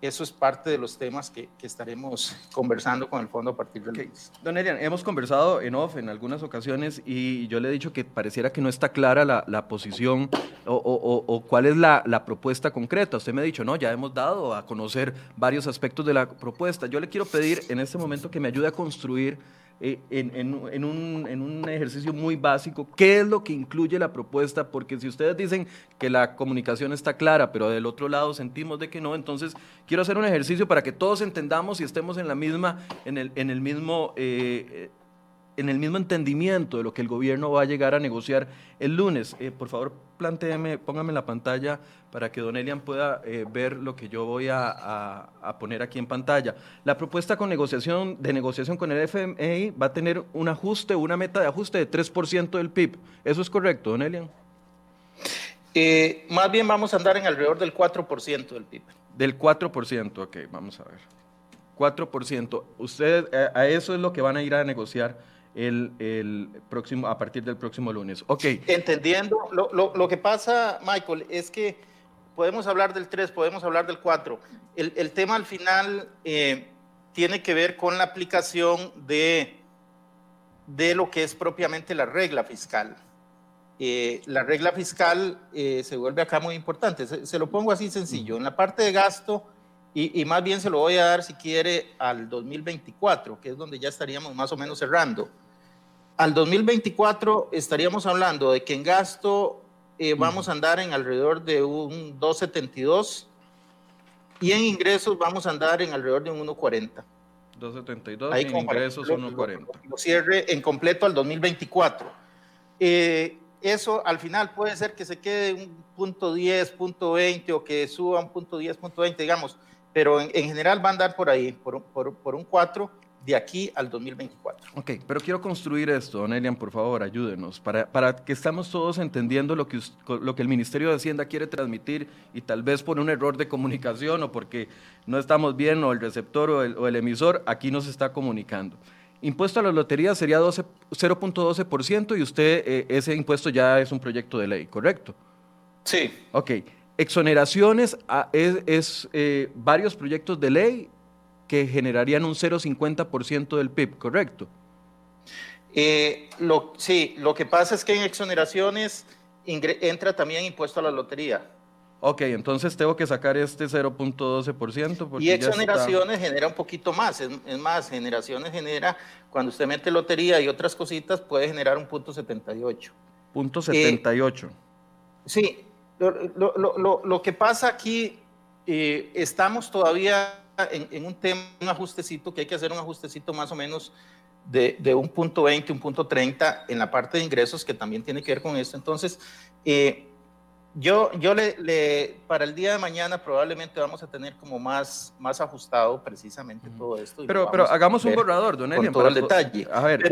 eso es parte de los temas que, estaremos conversando con el fondo a partir del lunes. Don Elian, hemos conversado en off en algunas ocasiones y yo le he dicho que pareciera que no está clara la, posición o, cuál es la, la, propuesta concreta. Usted me ha dicho, no, ya hemos dado a conocer varios aspectos de la propuesta. Yo le quiero pedir en este momento que me ayude a construir eh, en, un, ejercicio muy básico, ¿qué es lo que incluye la propuesta? Porque si ustedes dicen que la comunicación está clara, pero del otro lado sentimos de que no, entonces quiero hacer un ejercicio para que todos entendamos y estemos en la misma, en el, en el mismo... Eh, en el mismo entendimiento de lo que el gobierno va a llegar a negociar el lunes. Eh, por favor, planteeme, póngame en la pantalla para que Don Elian pueda eh, ver lo que yo voy a, poner aquí en pantalla. La propuesta con negociación, de negociación con el FMI va a tener un ajuste, una meta de ajuste de 3% del PIB. ¿Eso es correcto, Don Elian? Eh, más bien vamos a andar en alrededor del 4% del PIB. Del 4%, ok, vamos a ver. 4%. Ustedes, a eso es lo que van a ir a negociar el, próximo, a partir del próximo lunes. Ok. Entendiendo, lo, lo, que pasa, Michael, es que podemos hablar del 3, podemos hablar del 4. El, el tema al final eh, tiene que ver con la aplicación de, de lo que es propiamente la regla fiscal. Eh, la regla fiscal eh, se vuelve acá muy importante. Se, lo pongo así sencillo. En la parte de gasto, y, y, más bien se lo voy a dar si quiere al 2024, que es donde ya estaríamos más o menos cerrando. Al 2024 estaríamos hablando de que en gasto eh, vamos a andar en alrededor de un 272 y en ingresos vamos a andar en alrededor de un 140. 272 y en ingresos 140. Lo, cierre en completo al 2024. Eh, eso al final puede ser que se quede un punto 10, punto 20 o que suba un punto 10, punto 20, digamos, pero en, general va a andar por ahí, por, por, por un 4 de aquí al 2024. Ok, pero quiero construir esto, don Elian, por favor, ayúdenos, para, para que estamos todos entendiendo lo que, lo que el Ministerio de Hacienda quiere transmitir y tal vez por un error de comunicación o porque no estamos bien o el receptor o el, o el emisor aquí nos está comunicando. Impuesto a la lotería sería 0.12% y usted, eh, ese impuesto ya es un proyecto de ley, ¿correcto? Sí. Ok. Exoneraciones ah, es, es eh, varios proyectos de ley que generarían un 0,50% del PIB, ¿correcto? Eh, lo, sí, lo que pasa es que en exoneraciones entra también impuesto a la lotería. Ok, entonces tengo que sacar este 0.12%. Y exoneraciones genera un poquito más, es, más, generaciones genera, cuando usted mete lotería y otras cositas, puede generar un punto 78. Punto 78. Eh, sí, lo, lo, lo, que pasa aquí, eh, estamos todavía en, un tema, un ajustecito, que hay que hacer un ajustecito más o menos de, de, un punto 20, un punto 30 en la parte de ingresos que también tiene que ver con esto. Entonces, eh, yo, yo le, para el día de mañana probablemente vamos a tener como más, más ajustado precisamente todo esto. Pero, pero hagamos un borrador, don Elian. Con todo el detalle. A ver,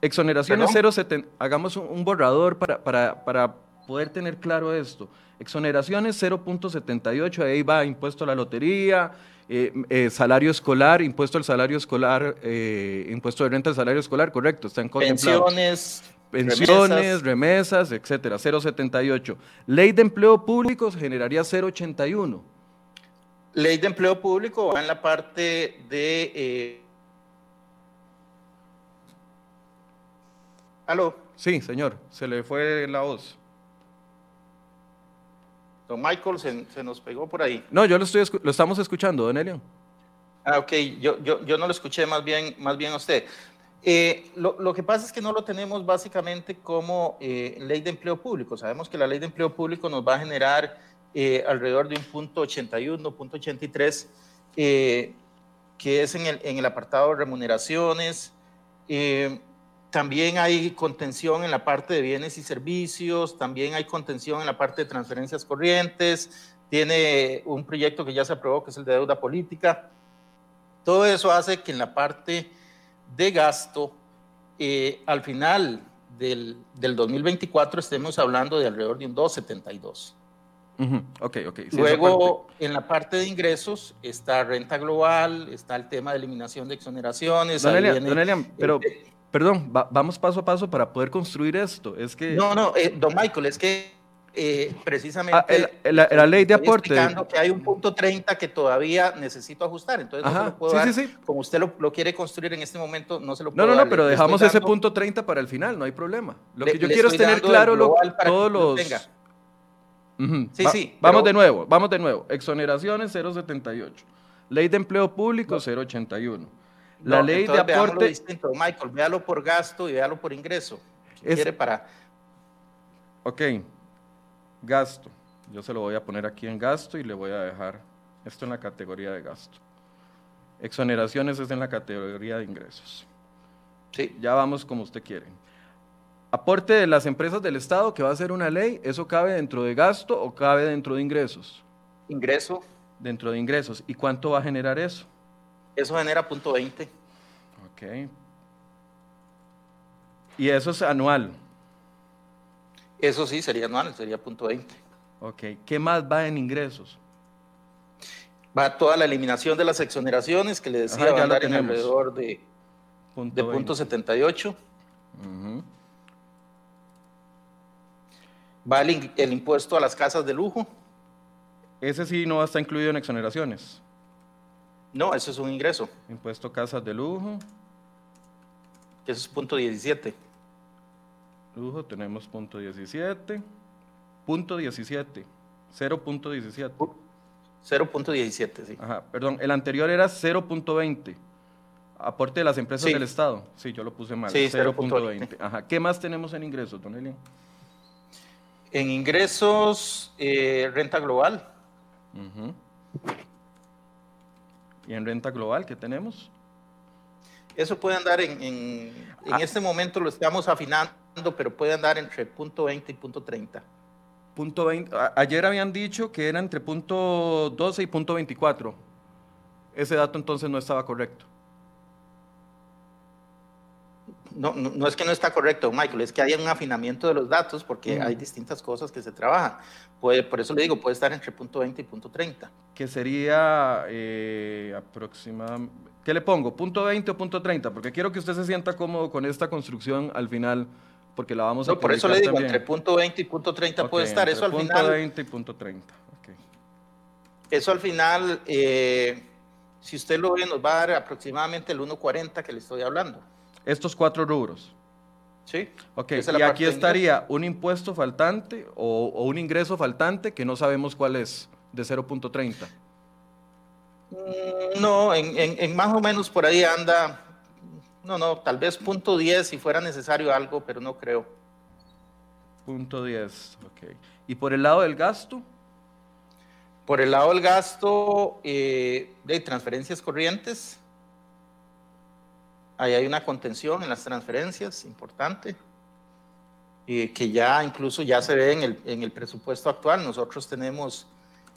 exoneraciones 0,70, hagamos un, un borrador para, para, para poder tener claro esto. Exoneraciones 0.78, ahí va impuesto a la lotería, eh, eh, salario escolar, impuesto al salario escolar, eh, impuesto de renta al salario escolar, correcto, están contemplados. Pensiones. Pensiones, remesas, etcétera, 0,78. Ley de empleo público generaría 0,81. Ley de empleo público va en la parte de... ¿Aló? Sí, señor, se le fue la voz. Don Michael se, nos pegó por ahí. No, yo lo, estoy, lo estamos escuchando, don Elian. Ah, ok, yo, yo, yo no lo escuché más bien, más bien a usted. Eh, lo, lo, que pasa es que no lo tenemos básicamente como eh, ley de empleo público. Sabemos que la ley de empleo público nos va a generar eh, alrededor de un punto 81, punto 83, que es en el, en el apartado de remuneraciones. También hay contención en la parte de bienes y servicios, también hay contención en la parte de transferencias corrientes, tiene un proyecto que ya se aprobó que es el de deuda política. Todo eso hace que en la parte de gasto, eh, al final del, del, 2024 estemos hablando de alrededor de un 272. Ok, ok. Luego, en la parte de ingresos está renta global, está el tema de eliminación de exoneraciones. Don Elian, pero Perdón, vamos paso a paso para poder construir esto. Es que... No, no, eh, don Michael, es que eh, precisamente ah, la, ley de aporte. explicando que hay un punto 30 que todavía necesito ajustar, entonces no se lo puedo dar. Como usted lo, quiere construir en este momento, no se lo puedo No, no, no, pero dejamos ese punto 30 para el final, no hay problema. Lo que yo quiero es tener claro lo, todos los... Sí, sí. Vamos de nuevo, vamos de nuevo. Exoneraciones 078. Ley de empleo público 081 la ley de aporte. distinto, Michael, véalo por gasto y véalo por ingreso. quiere para. Ok, gasto. Yo se lo voy a poner aquí en gasto y le voy a dejar esto en la categoría de gasto. Exoneraciones es en la categoría de ingresos. Sí. Ya vamos como usted quiere. Aporte de las empresas del Estado, que va a ser una ley, ¿eso cabe dentro de gasto o cabe dentro de ingresos? Ingreso. Dentro de ingresos. ¿Y cuánto va a generar eso? Eso genera punto 20. Ok. ¿Y eso es anual? Eso sí, sería anual, sería punto 20. Ok. ¿Qué más va en ingresos? Va toda la eliminación de las exoneraciones que le decía, va a andar en alrededor de punto, de punto 78. Va el, el, impuesto a las casas de lujo. Ese sí no está incluido en exoneraciones. No, eso es un ingreso. Impuesto casas de lujo. Que eso es punto 17. Lujo, tenemos punto 17. Punto 17. 0.17. 0.17, sí. Ajá, perdón, el anterior era 0.20. Aporte de las empresas del Estado. Sí, yo lo puse mal. Sí, 0.20. Ajá. ¿Qué más tenemos en ingresos, don Elian? En ingresos, eh, renta global. ¿Y en renta global qué tenemos? Eso puede andar en, en, ah. este momento lo estamos afinando, pero puede andar entre punto 20 y punto 30. Punto 20, ayer habían dicho que era entre punto 12 y punto 24. Ese dato entonces no estaba correcto. No, no, es que no está correcto, Michael, es que hay un afinamiento de los datos porque hay distintas cosas que se trabajan. Puede, por eso le digo, puede estar entre punto 20 y punto 30. Que sería eh, aproximadamente... ¿Qué le pongo? ¿Punto 20 o punto 30? Porque quiero que usted se sienta cómodo con esta construcción al final, porque la vamos a no, Por eso le digo, entre punto 20 y punto 30 puede estar. Eso al punto final... 20 y punto 30. Okay. Eso al final, eh, si usted lo ve, nos va a dar aproximadamente el 1.40 que le estoy hablando. Estos cuatro rubros. Sí. Ok, y aquí estaría un impuesto faltante o, un ingreso faltante que no sabemos cuál es, de 0.30. Mm, no, en, más o menos por ahí anda, no, no, tal vez punto 10 si fuera necesario algo, pero no creo. Punto 10, ok. ¿Y por el lado del gasto? Por el lado del gasto eh, de transferencias corrientes, Ahí hay una contención en las transferencias importante, eh, que ya incluso ya se ve en el, en el presupuesto actual. Nosotros tenemos,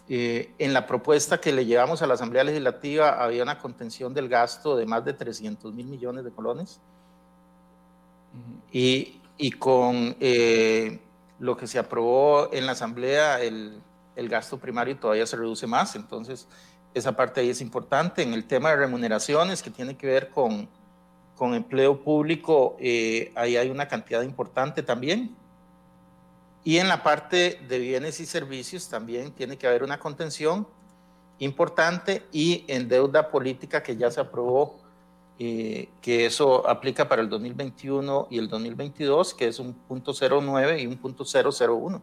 eh, en la propuesta que le llevamos a la Asamblea Legislativa, había una contención del gasto de más de 300 mil millones de colones. y, y, con eh, lo que se aprobó en la Asamblea, el, el gasto primario todavía se reduce más. Entonces, esa parte ahí es importante. En el tema de remuneraciones, que tiene que ver con con empleo público, eh, ahí hay una cantidad importante también. Y en la parte de bienes y servicios también tiene que haber una contención importante y en deuda política que ya se aprobó, eh, que eso aplica para el 2021 y el 2022, que es un punto 09 y un punto 001.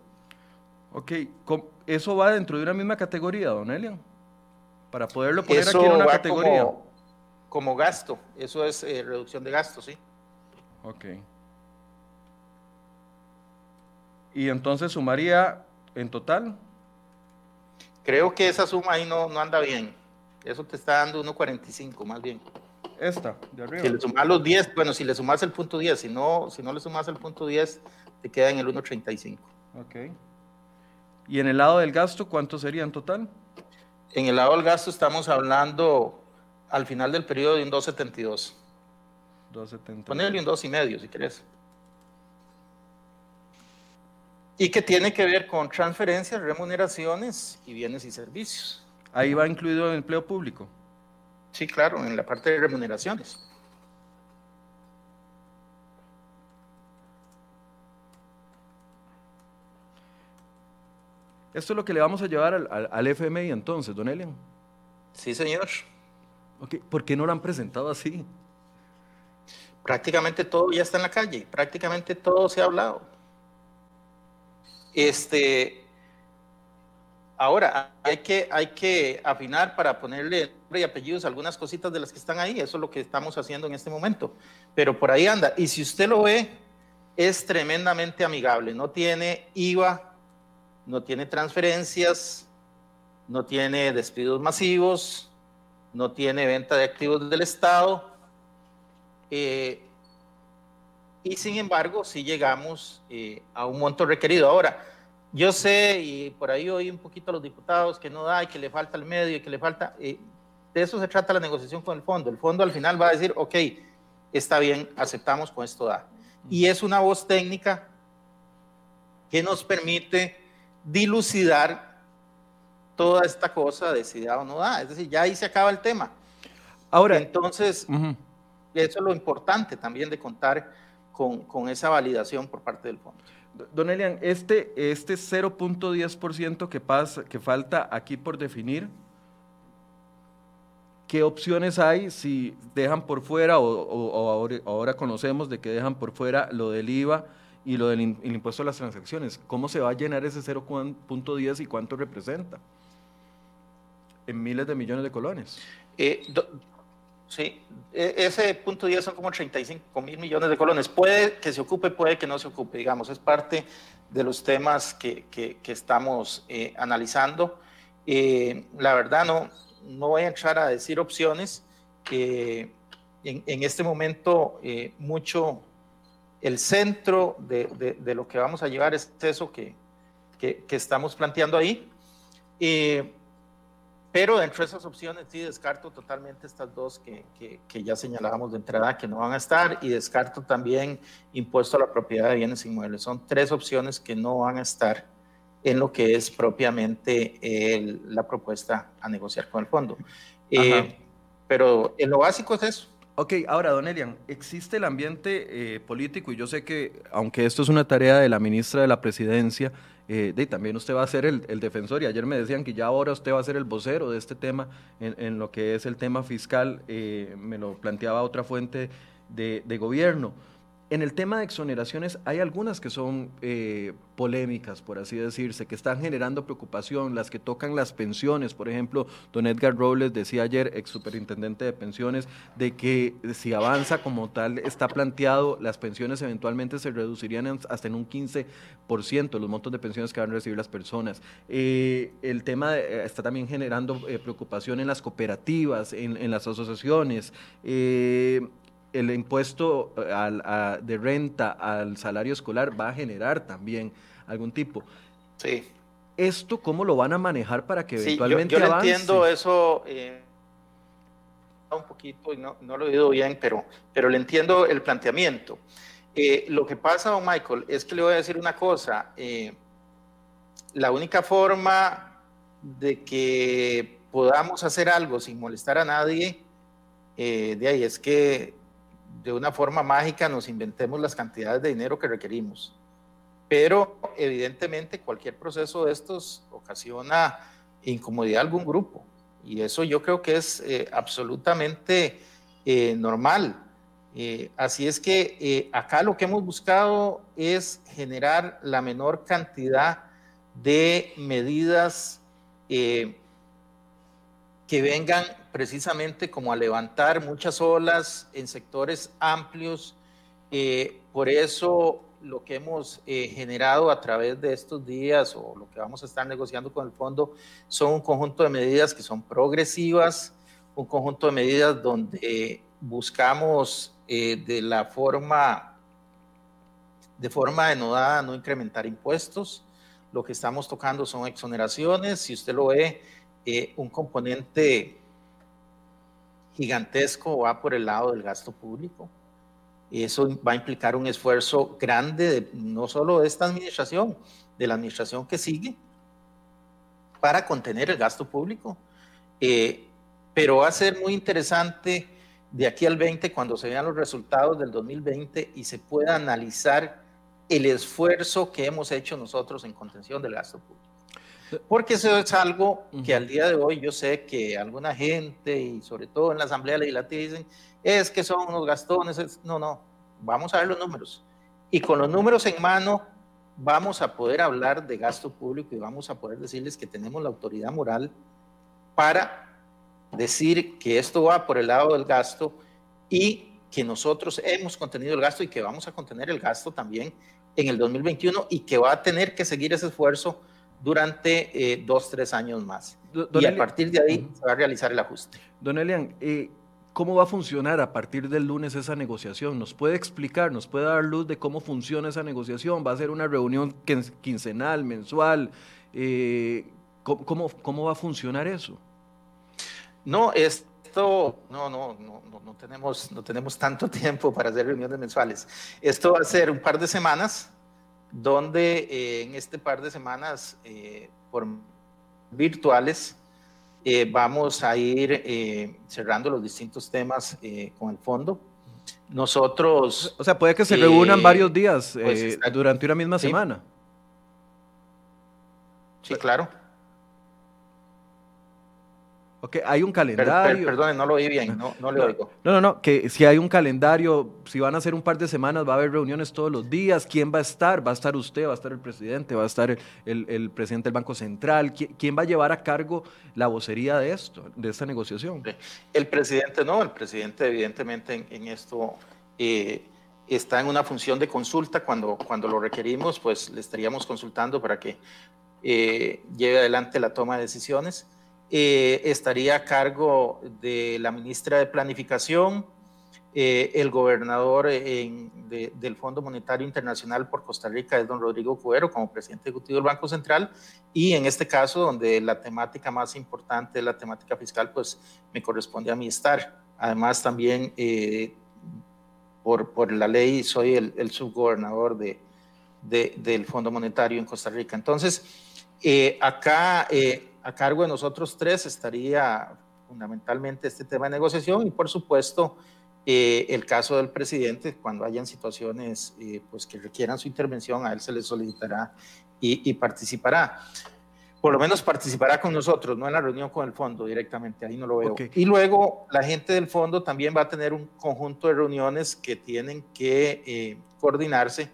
Ok, ¿eso va dentro de una misma categoría, don Elian? Para poderlo poner aquí en una categoría como gasto. Eso es eh, reducción de gastos, ¿sí? Ok. ¿Y entonces sumaría en total? Creo que esa suma ahí no, no anda bien. Eso te está dando 1.45 más bien. Esta, de arriba. Si le sumas los 10, bueno, si le sumas el punto 10, si no, si no le sumas el punto 10, te queda en el 1.35. Ok. ¿Y en el lado del gasto, cuánto sería en total? En el lado del gasto estamos hablando al final del periodo de un 2.72. 2.72. Ponele un 2.5 si querés. Y que tiene que ver con transferencias, remuneraciones y bienes y servicios. Ahí va incluido el empleo público. Sí, claro, en la parte de remuneraciones. Esto es lo que le vamos a llevar al, al FMI entonces, don Elian. Sí, señor. ¿Por qué no lo han presentado así? Prácticamente todo ya está en la calle, prácticamente todo se ha hablado. Este, ahora hay que, hay que afinar para ponerle nombre y apellidos a algunas cositas de las que están ahí, eso es lo que estamos haciendo en este momento. Pero por ahí anda, y si usted lo ve, es tremendamente amigable, no tiene IVA, no tiene transferencias, no tiene despidos masivos, no tiene venta de activos del Estado. Eh, y sin embargo si llegamos eh, a un monto requerido. Ahora, yo sé, y por ahí oí un poquito a los diputados que no da y que le falta el medio y que le falta, eh, de eso se trata la negociación con el fondo. El fondo al final va a decir, ok, está bien, aceptamos con esto da. Y es una voz técnica que nos permite dilucidar toda esta cosa de si da o no da. Es decir, ya ahí se acaba el tema. Ahora, entonces, eso es lo importante también de contar con, con, esa validación por parte del fondo. Don Elian, este, este 0.10% que, pasa, que falta aquí por definir, ¿qué opciones hay si dejan por fuera o, ahora, conocemos de que dejan por fuera lo del IVA y lo del impuesto a las transacciones? ¿Cómo se va a llenar ese 0.10 y cuánto representa? En miles de millones de colones. Eh, Sí, e, ese punto 10 son como 35 mil millones de colones. Puede que se ocupe, puede que no se ocupe, digamos, es parte de los temas que, que, estamos eh, analizando. Eh, la verdad, no, no voy a entrar a decir opciones. en, en, este momento, eh, mucho el centro de, de, de, lo que vamos a llevar es eso que, que, que estamos planteando ahí. Pero dentro de esas opciones sí descarto totalmente estas dos que, que, ya señalábamos de entrada que no van a estar y descarto también impuesto a la propiedad de bienes inmuebles. Son tres opciones que no van a estar en lo que es propiamente la propuesta a negociar con el fondo. Eh, pero en lo básico es eso. Ok, ahora, don Elian, existe el ambiente eh, político y yo sé que, aunque esto es una tarea de la ministra de la Presidencia, eh, también usted va a ser el, defensor y ayer me decían que ya ahora usted va a ser el vocero de este tema en, lo que es el tema fiscal, eh, me lo planteaba otra fuente de, de gobierno. En el tema de exoneraciones hay algunas que son eh, polémicas, por así decirse, que están generando preocupación, las que tocan las pensiones. Por ejemplo, don Edgar Robles decía ayer, ex superintendente de pensiones, de que si avanza como tal está planteado, las pensiones eventualmente se reducirían hasta en un 15%, los montos de pensiones que van a recibir las personas. Eh, el tema eh, está también generando preocupación en las cooperativas, en, en las asociaciones el impuesto eh, de renta al salario escolar va a generar también algún tipo. Sí. ¿Esto cómo lo van a manejar para que eventualmente yo, yo entiendo eso eh, un poquito y no, lo he oído bien, pero, pero le entiendo el planteamiento. Eh, lo que pasa, don Michael, es que le voy a decir una cosa. la única forma de que podamos hacer algo sin molestar a nadie, de ahí es que de una forma mágica nos inventemos las cantidades de dinero que requerimos. Pero evidentemente cualquier proceso de estos ocasiona incomodidad a algún grupo. Y eso yo creo que es eh, absolutamente eh, normal. Eh, así es que acá lo que hemos buscado es generar la menor cantidad de medidas que vengan precisamente como a levantar muchas olas en sectores amplios. Eh, por eso lo que hemos eh, generado a través de estos días o lo que vamos a estar negociando con el fondo son un conjunto de medidas que son progresivas, un conjunto de medidas donde buscamos eh, de la forma de forma denodada no incrementar impuestos. Lo que estamos tocando son exoneraciones. Si usted lo ve, un componente gigantesco va por el lado del gasto público. Eso va a implicar un esfuerzo grande, no solo de esta administración, de la administración que sigue, para contener el gasto público. Eh, pero va a ser muy interesante de aquí al 20, cuando se vean los resultados del 2020 y se pueda analizar el esfuerzo que hemos hecho nosotros en contención del gasto público. Porque eso es algo que al día de hoy yo sé que alguna gente, y sobre todo en la Asamblea Legislativa, dicen, es que son unos gastones. No, no, vamos a ver los números. Y con los números en mano vamos a poder hablar de gasto público y vamos a poder decirles que tenemos la autoridad moral para decir que esto va por el lado del gasto y que nosotros hemos contenido el gasto y que vamos a contener el gasto también en el 2021 y que va a tener que seguir ese esfuerzo durante eh, dos, tres años más. y a partir de ahí se va a realizar el ajuste. Don Elian, eh, ¿Cómo va a funcionar a partir del lunes esa negociación? ¿Nos puede explicar, nos puede dar luz de cómo funciona esa negociación? ¿Va a ser una reunión quincenal, mensual? Eh, ¿cómo, cómo, va a funcionar eso? No, esto, no, no, no, no, tenemos, no tenemos tanto tiempo para hacer reuniones mensuales. Esto va a ser un par de semanas, donde eh, en este par de semanas, eh, por virtuales, eh, vamos a ir eh, cerrando los distintos temas eh, con el fondo. Nosotros... O sea, puede que se reúnan varios días pues, durante una misma semana. Sí, claro. Ok, hay un calendario. perdón, no lo oí bien, no, no le oigo. No, no, no, que si hay un calendario, si van a ser un par de semanas, va a haber reuniones todos los días. ¿Quién va a estar? ¿Va a estar usted? ¿Va a estar el presidente? ¿Va a estar el, presidente del Banco Central? ¿Quién, va a llevar a cargo la vocería de esto, de esta negociación? El presidente no, el presidente evidentemente en, esto eh, está en una función de consulta. Cuando, cuando lo requerimos, pues le estaríamos consultando para que eh, lleve adelante la toma de decisiones. Eh, estaría a cargo de la ministra de Planificación, eh, el gobernador del Fondo Monetario Internacional por Costa Rica es don Rodrigo Cuero como presidente ejecutivo del Banco Central y en este caso donde la temática más importante es la temática fiscal, pues me corresponde a mí estar. Además también eh, por, por, la ley soy el, subgobernador de, del Fondo Monetario en Costa Rica. Entonces, acá a cargo de nosotros tres estaría fundamentalmente este tema de negociación y por supuesto eh, el caso del presidente, cuando hayan situaciones eh, pues que requieran su intervención, a él se le solicitará y, participará. Por lo menos participará con nosotros, no en la reunión con el fondo directamente, ahí no lo veo. Y luego la gente del fondo también va a tener un conjunto de reuniones que tienen que eh, coordinarse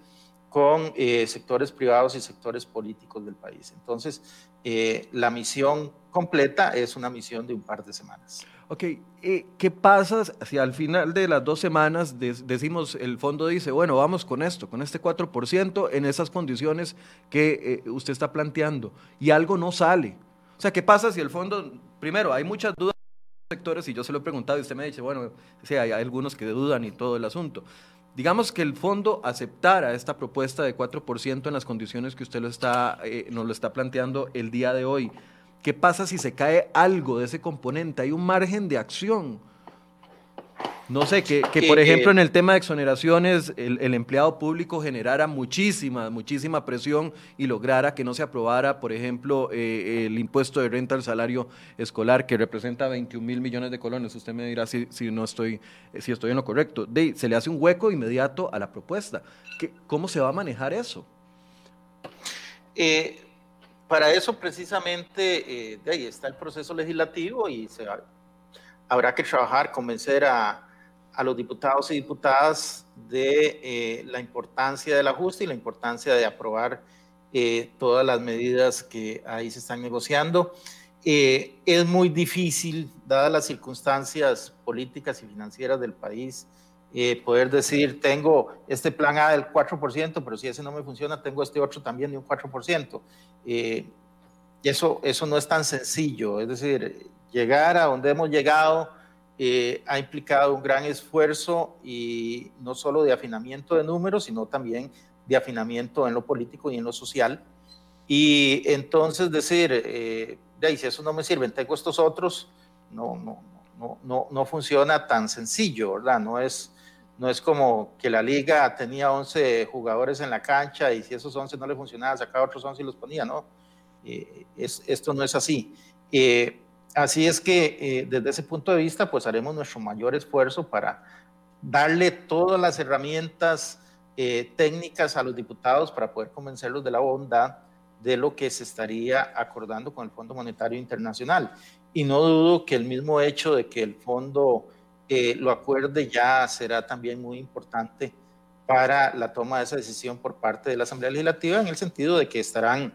con sectores privados y sectores políticos del país. Entonces, eh, la misión completa es una misión de un par de semanas. Ok, eh, ¿qué pasa si al final de las dos semanas decimos, el fondo dice, bueno, vamos con esto, con este 4% en esas condiciones que eh, usted está planteando y algo no sale? O sea, ¿qué pasa si el fondo, primero, hay muchas dudas en los sectores y yo se lo he preguntado y usted me dice, bueno, sí, hay algunos que dudan y todo el asunto. Digamos que el fondo aceptara esta propuesta de 4% en las condiciones que usted lo está, eh, nos lo está planteando el día de hoy. ¿Qué pasa si se cae algo de ese componente? Hay un margen de acción no sé, que, por ejemplo en el tema de exoneraciones el, empleado público generara muchísima, muchísima presión y lograra que no se aprobara, por ejemplo, eh, el impuesto de renta al salario escolar que representa 21 mil millones de colones. Usted me dirá si, si, no estoy, si estoy en lo correcto. De, se le hace un hueco inmediato a la propuesta. ¿Cómo se va a manejar eso? Eh, para eso precisamente eh, de ahí está el proceso legislativo y se, habrá que trabajar, convencer a a los diputados y diputadas de eh, la importancia del ajuste y la importancia de aprobar eh, todas las medidas que ahí se están negociando. Eh, es muy difícil, dadas las circunstancias políticas y financieras del país, poder decir, tengo este plan A del 4%, pero si ese no me funciona, tengo este otro también de un 4%. y eso, eso no es tan sencillo, es decir, llegar a donde hemos llegado eh, ha implicado un gran esfuerzo y no solo de afinamiento de números, sino también de afinamiento en lo político y en lo social. Y entonces decir, eh, de ahí, si eso no me sirve, tengo estos otros, no, no, no, no, no funciona tan sencillo, ¿verdad? No es, no es como que la liga tenía 11 jugadores en la cancha y si esos 11 no le funcionaban, sacaba otros 11 y los ponía, ¿no? Eh, es, esto no es así. Eh, Así es que eh, desde ese punto de vista, pues haremos nuestro mayor esfuerzo para darle todas las herramientas eh, técnicas a los diputados para poder convencerlos de la bondad de lo que se estaría acordando con el Fondo Monetario Internacional. Y no dudo que el mismo hecho de que el fondo eh, lo acuerde ya será también muy importante para la toma de esa decisión por parte de la Asamblea Legislativa, en el sentido de que estarán,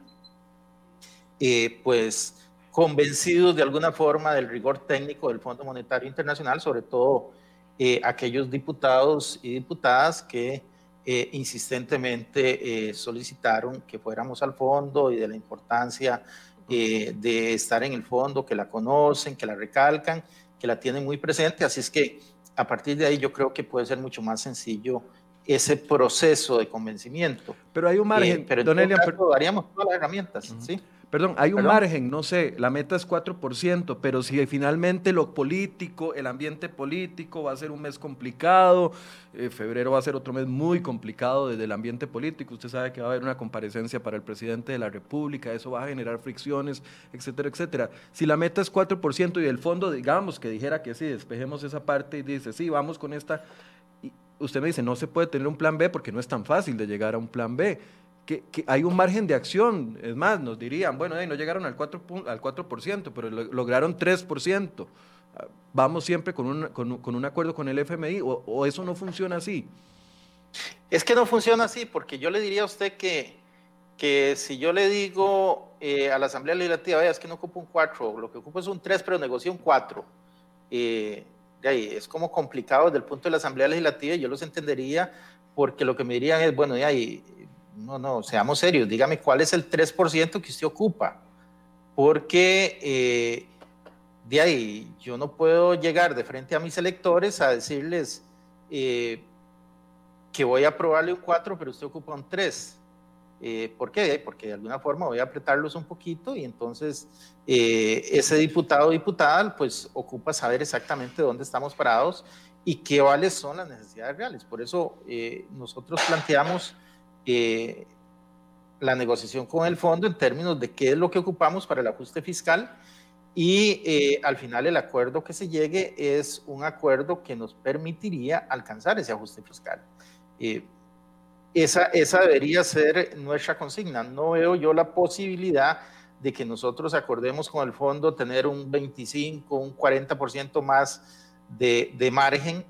pues, convencidos de alguna forma del rigor técnico del Fondo Monetario Internacional, sobre todo eh, aquellos diputados y diputadas que eh, insistentemente eh, solicitaron que fuéramos al fondo y de la importancia de estar en el fondo, que la conocen, que la recalcan, que la tienen muy presente, así es que a partir de ahí yo creo que puede ser mucho más sencillo ese proceso de convencimiento. Pero hay un margen, eh, pero en daríamos todas las herramientas, ¿sí? Perdón, hay un margen, no sé, la meta es 4%, pero si finalmente lo político, el ambiente político va a ser un mes complicado, eh, febrero va a ser otro mes muy complicado desde el ambiente político, usted sabe que va a haber una comparecencia para el presidente de la República, eso va a generar fricciones, etcétera, etcétera. Si la meta es 4% y el fondo, digamos, que dijera que sí, despejemos esa parte y dice, sí, vamos con esta, y usted me dice, no se puede tener un plan B porque no es tan fácil de llegar a un plan B que, hay un margen de acción. Es más, nos dirían, bueno, no llegaron al 4%, al 4% pero lograron 3%. Ah, vamos siempre con un, con, un acuerdo con el FMI o, eso no funciona así. Es que no funciona así, porque yo le diría a usted que, que si yo le digo eh, a la Asamblea Legislativa, vea, es que no ocupa un 4, lo que ocupa es un 3, pero negocia un 4. Eh, es como complicado desde el punto de la Asamblea Legislativa, y yo los entendería, porque lo que me dirían es, bueno, de ahí, no, no, seamos serios, dígame cuál es el 3% que usted ocupa, porque eh, de ahí yo no puedo llegar de frente a mis electores a decirles eh, que voy a aprobarle un 4, pero usted ocupa un 3. Eh, ¿Por qué? Porque de alguna forma voy a apretarlos un poquito y entonces ese diputado o diputada pues ocupa saber exactamente dónde estamos parados y qué cuáles son las necesidades reales. Por eso nosotros planteamos eh, la negociación con el fondo en términos de qué es lo que ocupamos para el ajuste fiscal y eh, al final el acuerdo que se llegue es un acuerdo que nos permitiría alcanzar ese ajuste fiscal. Eh, esa, esa debería ser nuestra consigna. No veo yo la posibilidad de que nosotros acordemos con el fondo tener un 25, un 40% más de, de margen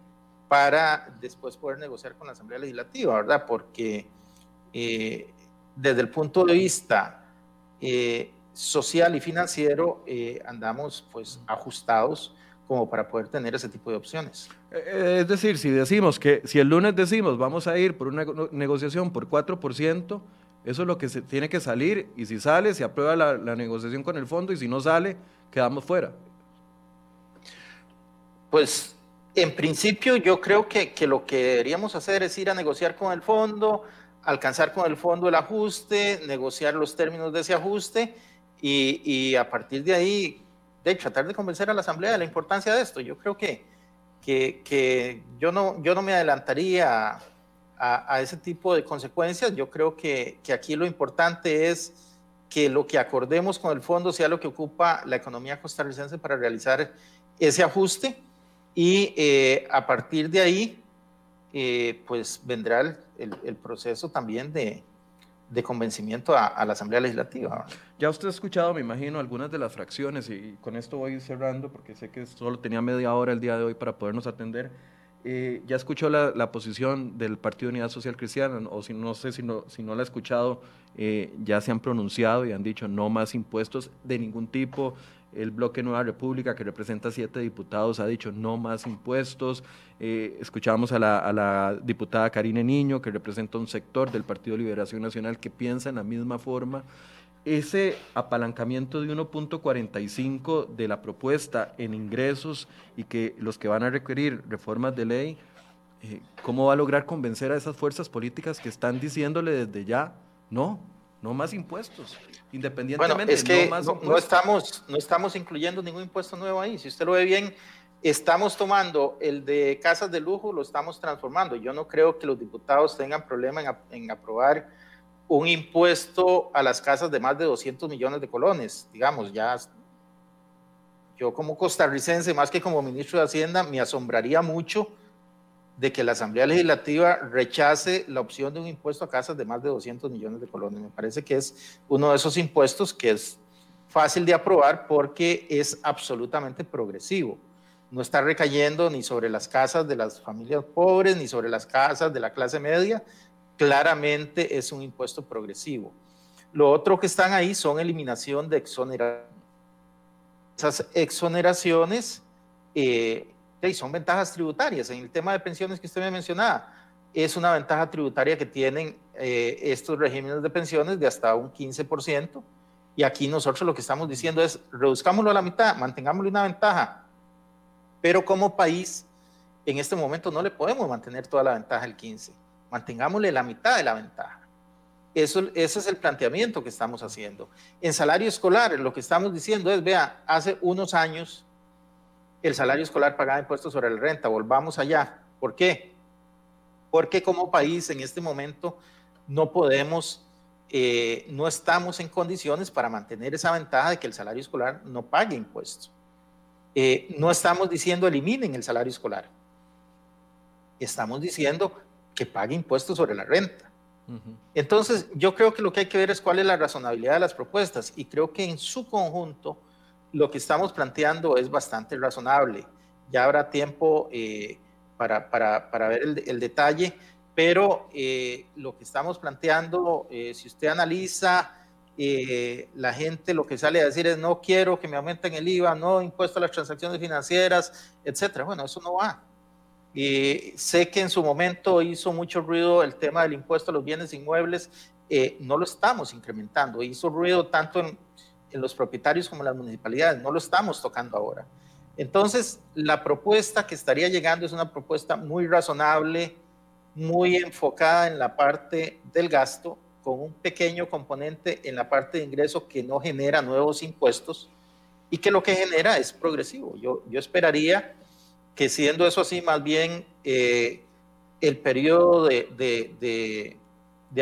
para después poder negociar con la Asamblea Legislativa, ¿verdad? Porque eh, desde el punto de vista eh, social y financiero, eh, andamos pues ajustados como para poder tener ese tipo de opciones. Es decir, si decimos que, si el lunes decimos vamos a ir por una negociación por 4%, eso es lo que se tiene que salir y si sale, se aprueba la, negociación con el fondo y si no sale, quedamos fuera. Pues en principio yo creo que, que, lo que deberíamos hacer es ir a negociar con el fondo, alcanzar con el fondo el ajuste, negociar los términos de ese ajuste y, a partir de ahí, de tratar de convencer a la Asamblea de la importancia de esto. Yo creo que, que, yo, no, yo no me adelantaría a, ese tipo de consecuencias. Yo creo que, aquí lo importante es que lo que acordemos con el fondo sea lo que ocupa la economía costarricense para realizar ese ajuste y eh, a partir de ahí, eh, pues vendrá el, el, proceso también de, de convencimiento a, la Asamblea Legislativa. Ya usted ha escuchado, me imagino, algunas de las fracciones y con esto voy cerrando porque sé que solo tenía media hora el día de hoy para podernos atender. Eh, ya escuchó la, la, posición del Partido Unidad Social Cristiana, o si no sé si no, si no la ha escuchado, eh, ya se han pronunciado y han dicho no más impuestos de ningún tipo. El bloque Nueva República, que representa siete diputados, ha dicho no más impuestos. Eh, escuchamos a la, diputada Karine Niño, que representa un sector del Partido Liberación Nacional que piensa en la misma forma. Ese apalancamiento de 1.45 de la propuesta en ingresos y que los que van a requerir reformas de ley, eh, ¿cómo va a lograr convencer a esas fuerzas políticas que están diciéndole desde ya, no, no más impuestos? Independientemente, bueno, es que no, más no, estamos, no estamos incluyendo ningún impuesto nuevo ahí. Si usted lo ve bien, estamos tomando el de casas de lujo, lo estamos transformando. Yo no creo que los diputados tengan problema en, en aprobar un impuesto a las casas de más de 200 millones de colones. Digamos, ya yo como costarricense, más que como ministro de Hacienda, me asombraría mucho de que la Asamblea Legislativa rechace la opción de un impuesto a casas de más de 200 millones de colones. Me parece que es uno de esos impuestos que es fácil de aprobar porque es absolutamente progresivo. No está recayendo ni sobre las casas de las familias pobres, ni sobre las casas de la clase media. Claramente es un impuesto progresivo. Lo otro que están ahí son eliminación de exoneraciones. Esas exoneraciones eh, son ventajas tributarias. En el tema de pensiones que usted me mencionaba, es una ventaja tributaria que tienen eh, estos regímenes de pensiones de hasta un 15%. Y aquí nosotros lo que estamos diciendo es, reduzcámoslo a la mitad, mantengámosle una ventaja Pero como país, en este momento no le podemos mantener toda la ventaja al 15. Mantengámosle la mitad de la ventaja. Eso, ese es el planteamiento que estamos haciendo. En salario escolar, lo que estamos diciendo es, vea, hace unos años el salario escolar pagaba impuestos sobre la renta, volvamos allá. ¿Por qué? Porque como país en este momento no podemos, eh, no estamos en condiciones para mantener esa ventaja de que el salario escolar no pague impuestos. Eh, no estamos diciendo eliminen el salario escolar. Estamos diciendo que pague impuestos sobre la renta. Entonces, yo creo que lo que hay que ver es cuál es la razonabilidad de las propuestas y creo que en su conjunto lo que estamos planteando es bastante razonable. Ya habrá tiempo eh, para, para, para, ver el, el detalle, pero eh, lo que estamos planteando, eh, si usted analiza, la gente lo que sale a decir es no quiero que me aumenten el IVA, no impuesto a las transacciones financieras, etcétera. Bueno, eso no va. Sé que en su momento hizo mucho ruido el tema del impuesto a los bienes inmuebles, eh, no lo estamos incrementando, hizo ruido tanto en, los propietarios como en las municipalidades, no lo estamos tocando ahora. Entonces, la propuesta que estaría llegando es una propuesta muy razonable, muy enfocada en la parte del gasto, con un pequeño componente en la parte de ingreso que no genera nuevos impuestos y que lo que genera es progresivo. Yo, yo esperaría que siendo eso así, más bien eh, el periodo de,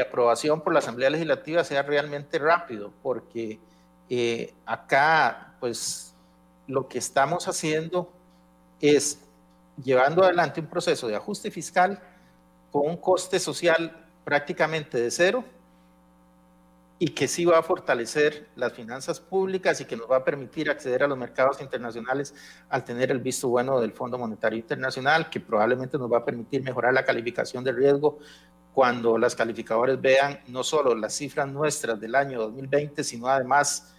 aprobación por la Asamblea Legislativa sea realmente rápido, porque eh, acá, pues, lo que estamos haciendo es llevando adelante un proceso de ajuste fiscal con un coste social prácticamente de cero, y que sí va a fortalecer las finanzas públicas y que nos va a permitir acceder a los mercados internacionales al tener el visto bueno del Fondo Monetario Internacional, que probablemente nos va a permitir mejorar la calificación de riesgo cuando las calificadores vean no solo las cifras nuestras del año 2020, sino además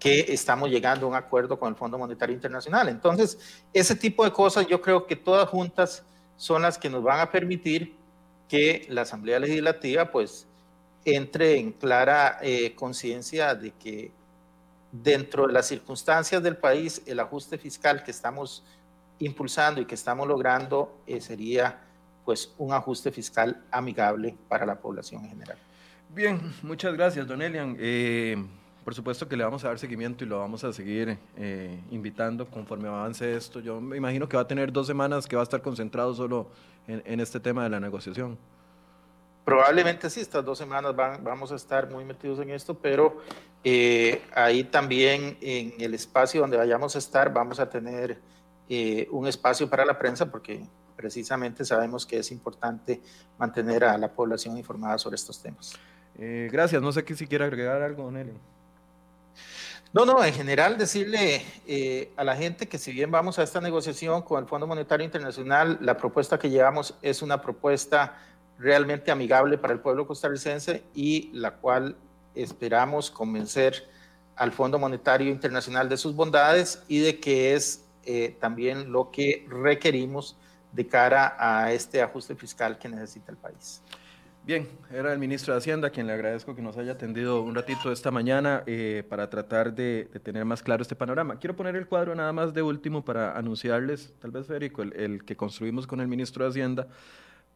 que estamos llegando a un acuerdo con el Fondo Monetario Internacional. Entonces, ese tipo de cosas yo creo que todas juntas son las que nos van a permitir que la Asamblea Legislativa pues entre en clara eh, conciencia de que dentro de las circunstancias del país, el ajuste fiscal que estamos impulsando y que estamos logrando eh, sería pues un ajuste fiscal amigable para la población en general. Bien, muchas gracias, don Elian. Eh, por supuesto que le vamos a dar seguimiento y lo vamos a seguir invitando conforme avance esto. Yo me imagino que va a tener dos semanas que va a estar concentrado solo en este tema de la negociación. Probablemente sí, estas dos semanas vamos a estar muy metidos en esto, pero eh, ahí también en el espacio donde vayamos a estar vamos a tener eh, un espacio para la prensa porque precisamente sabemos que es importante mantener a la población informada sobre estos temas. Eh, gracias, no sé si quiere agregar algo, don Eli. No, no, en general decirle a la gente que si bien vamos a esta negociación con el Fondo Monetario Internacional, la propuesta que llevamos es una propuesta realmente amigable para el pueblo costarricense y la cual esperamos convencer al Fondo Monetario Internacional de sus bondades y de que es eh, también lo que requerimos de cara a este ajuste fiscal que necesita el país. Bien, era el ministro de Hacienda quien le agradezco que nos haya atendido un ratito esta mañana eh, para tratar de, tener más claro este panorama. Quiero poner el cuadro nada más de último para anunciarles, tal vez Federico, el, el que construimos con el ministro de Hacienda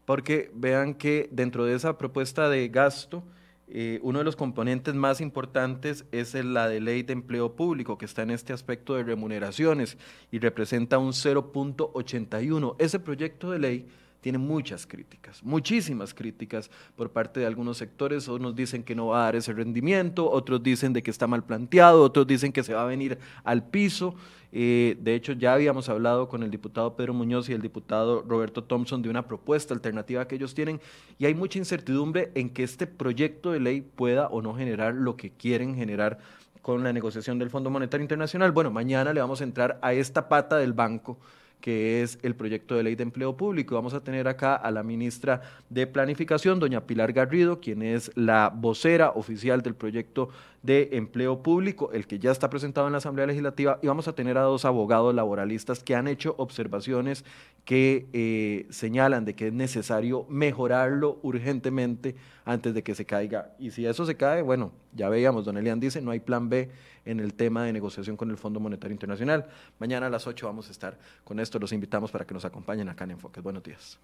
porque vean que dentro de esa propuesta de gasto, eh, uno de los componentes más importantes es la de ley de empleo público, que está en este aspecto de remuneraciones y representa un 0.81. Ese proyecto de ley tiene muchas críticas, muchísimas críticas por parte de algunos sectores. Unos dicen que no va a dar ese rendimiento, otros dicen de que está mal planteado, otros dicen que se va a venir al piso. Eh, de hecho, ya habíamos hablado con el diputado Pedro Muñoz y el diputado Roberto Thompson de una propuesta alternativa que ellos tienen y hay mucha incertidumbre en que este proyecto de ley pueda o no generar lo que quieren generar con la negociación del Fondo Monetario Internacional. Bueno, mañana le vamos a entrar a esta pata del banco que es el proyecto de ley de empleo público. Vamos a tener acá a la ministra de Planificación, doña Pilar Garrido, quien es la vocera oficial del proyecto de empleo público, el que ya está presentado en la Asamblea Legislativa, y vamos a tener a dos abogados laboralistas que han hecho observaciones que eh, señalan de que es necesario mejorarlo urgentemente antes de que se caiga. Y si eso se cae, bueno, ya veíamos, don Elian dice, no hay plan B en el tema de negociación con el Fondo Monetario Internacional. Mañana a las 8 vamos a estar con esto los invitamos para que nos acompañen acá en Enfoques. Buenos días.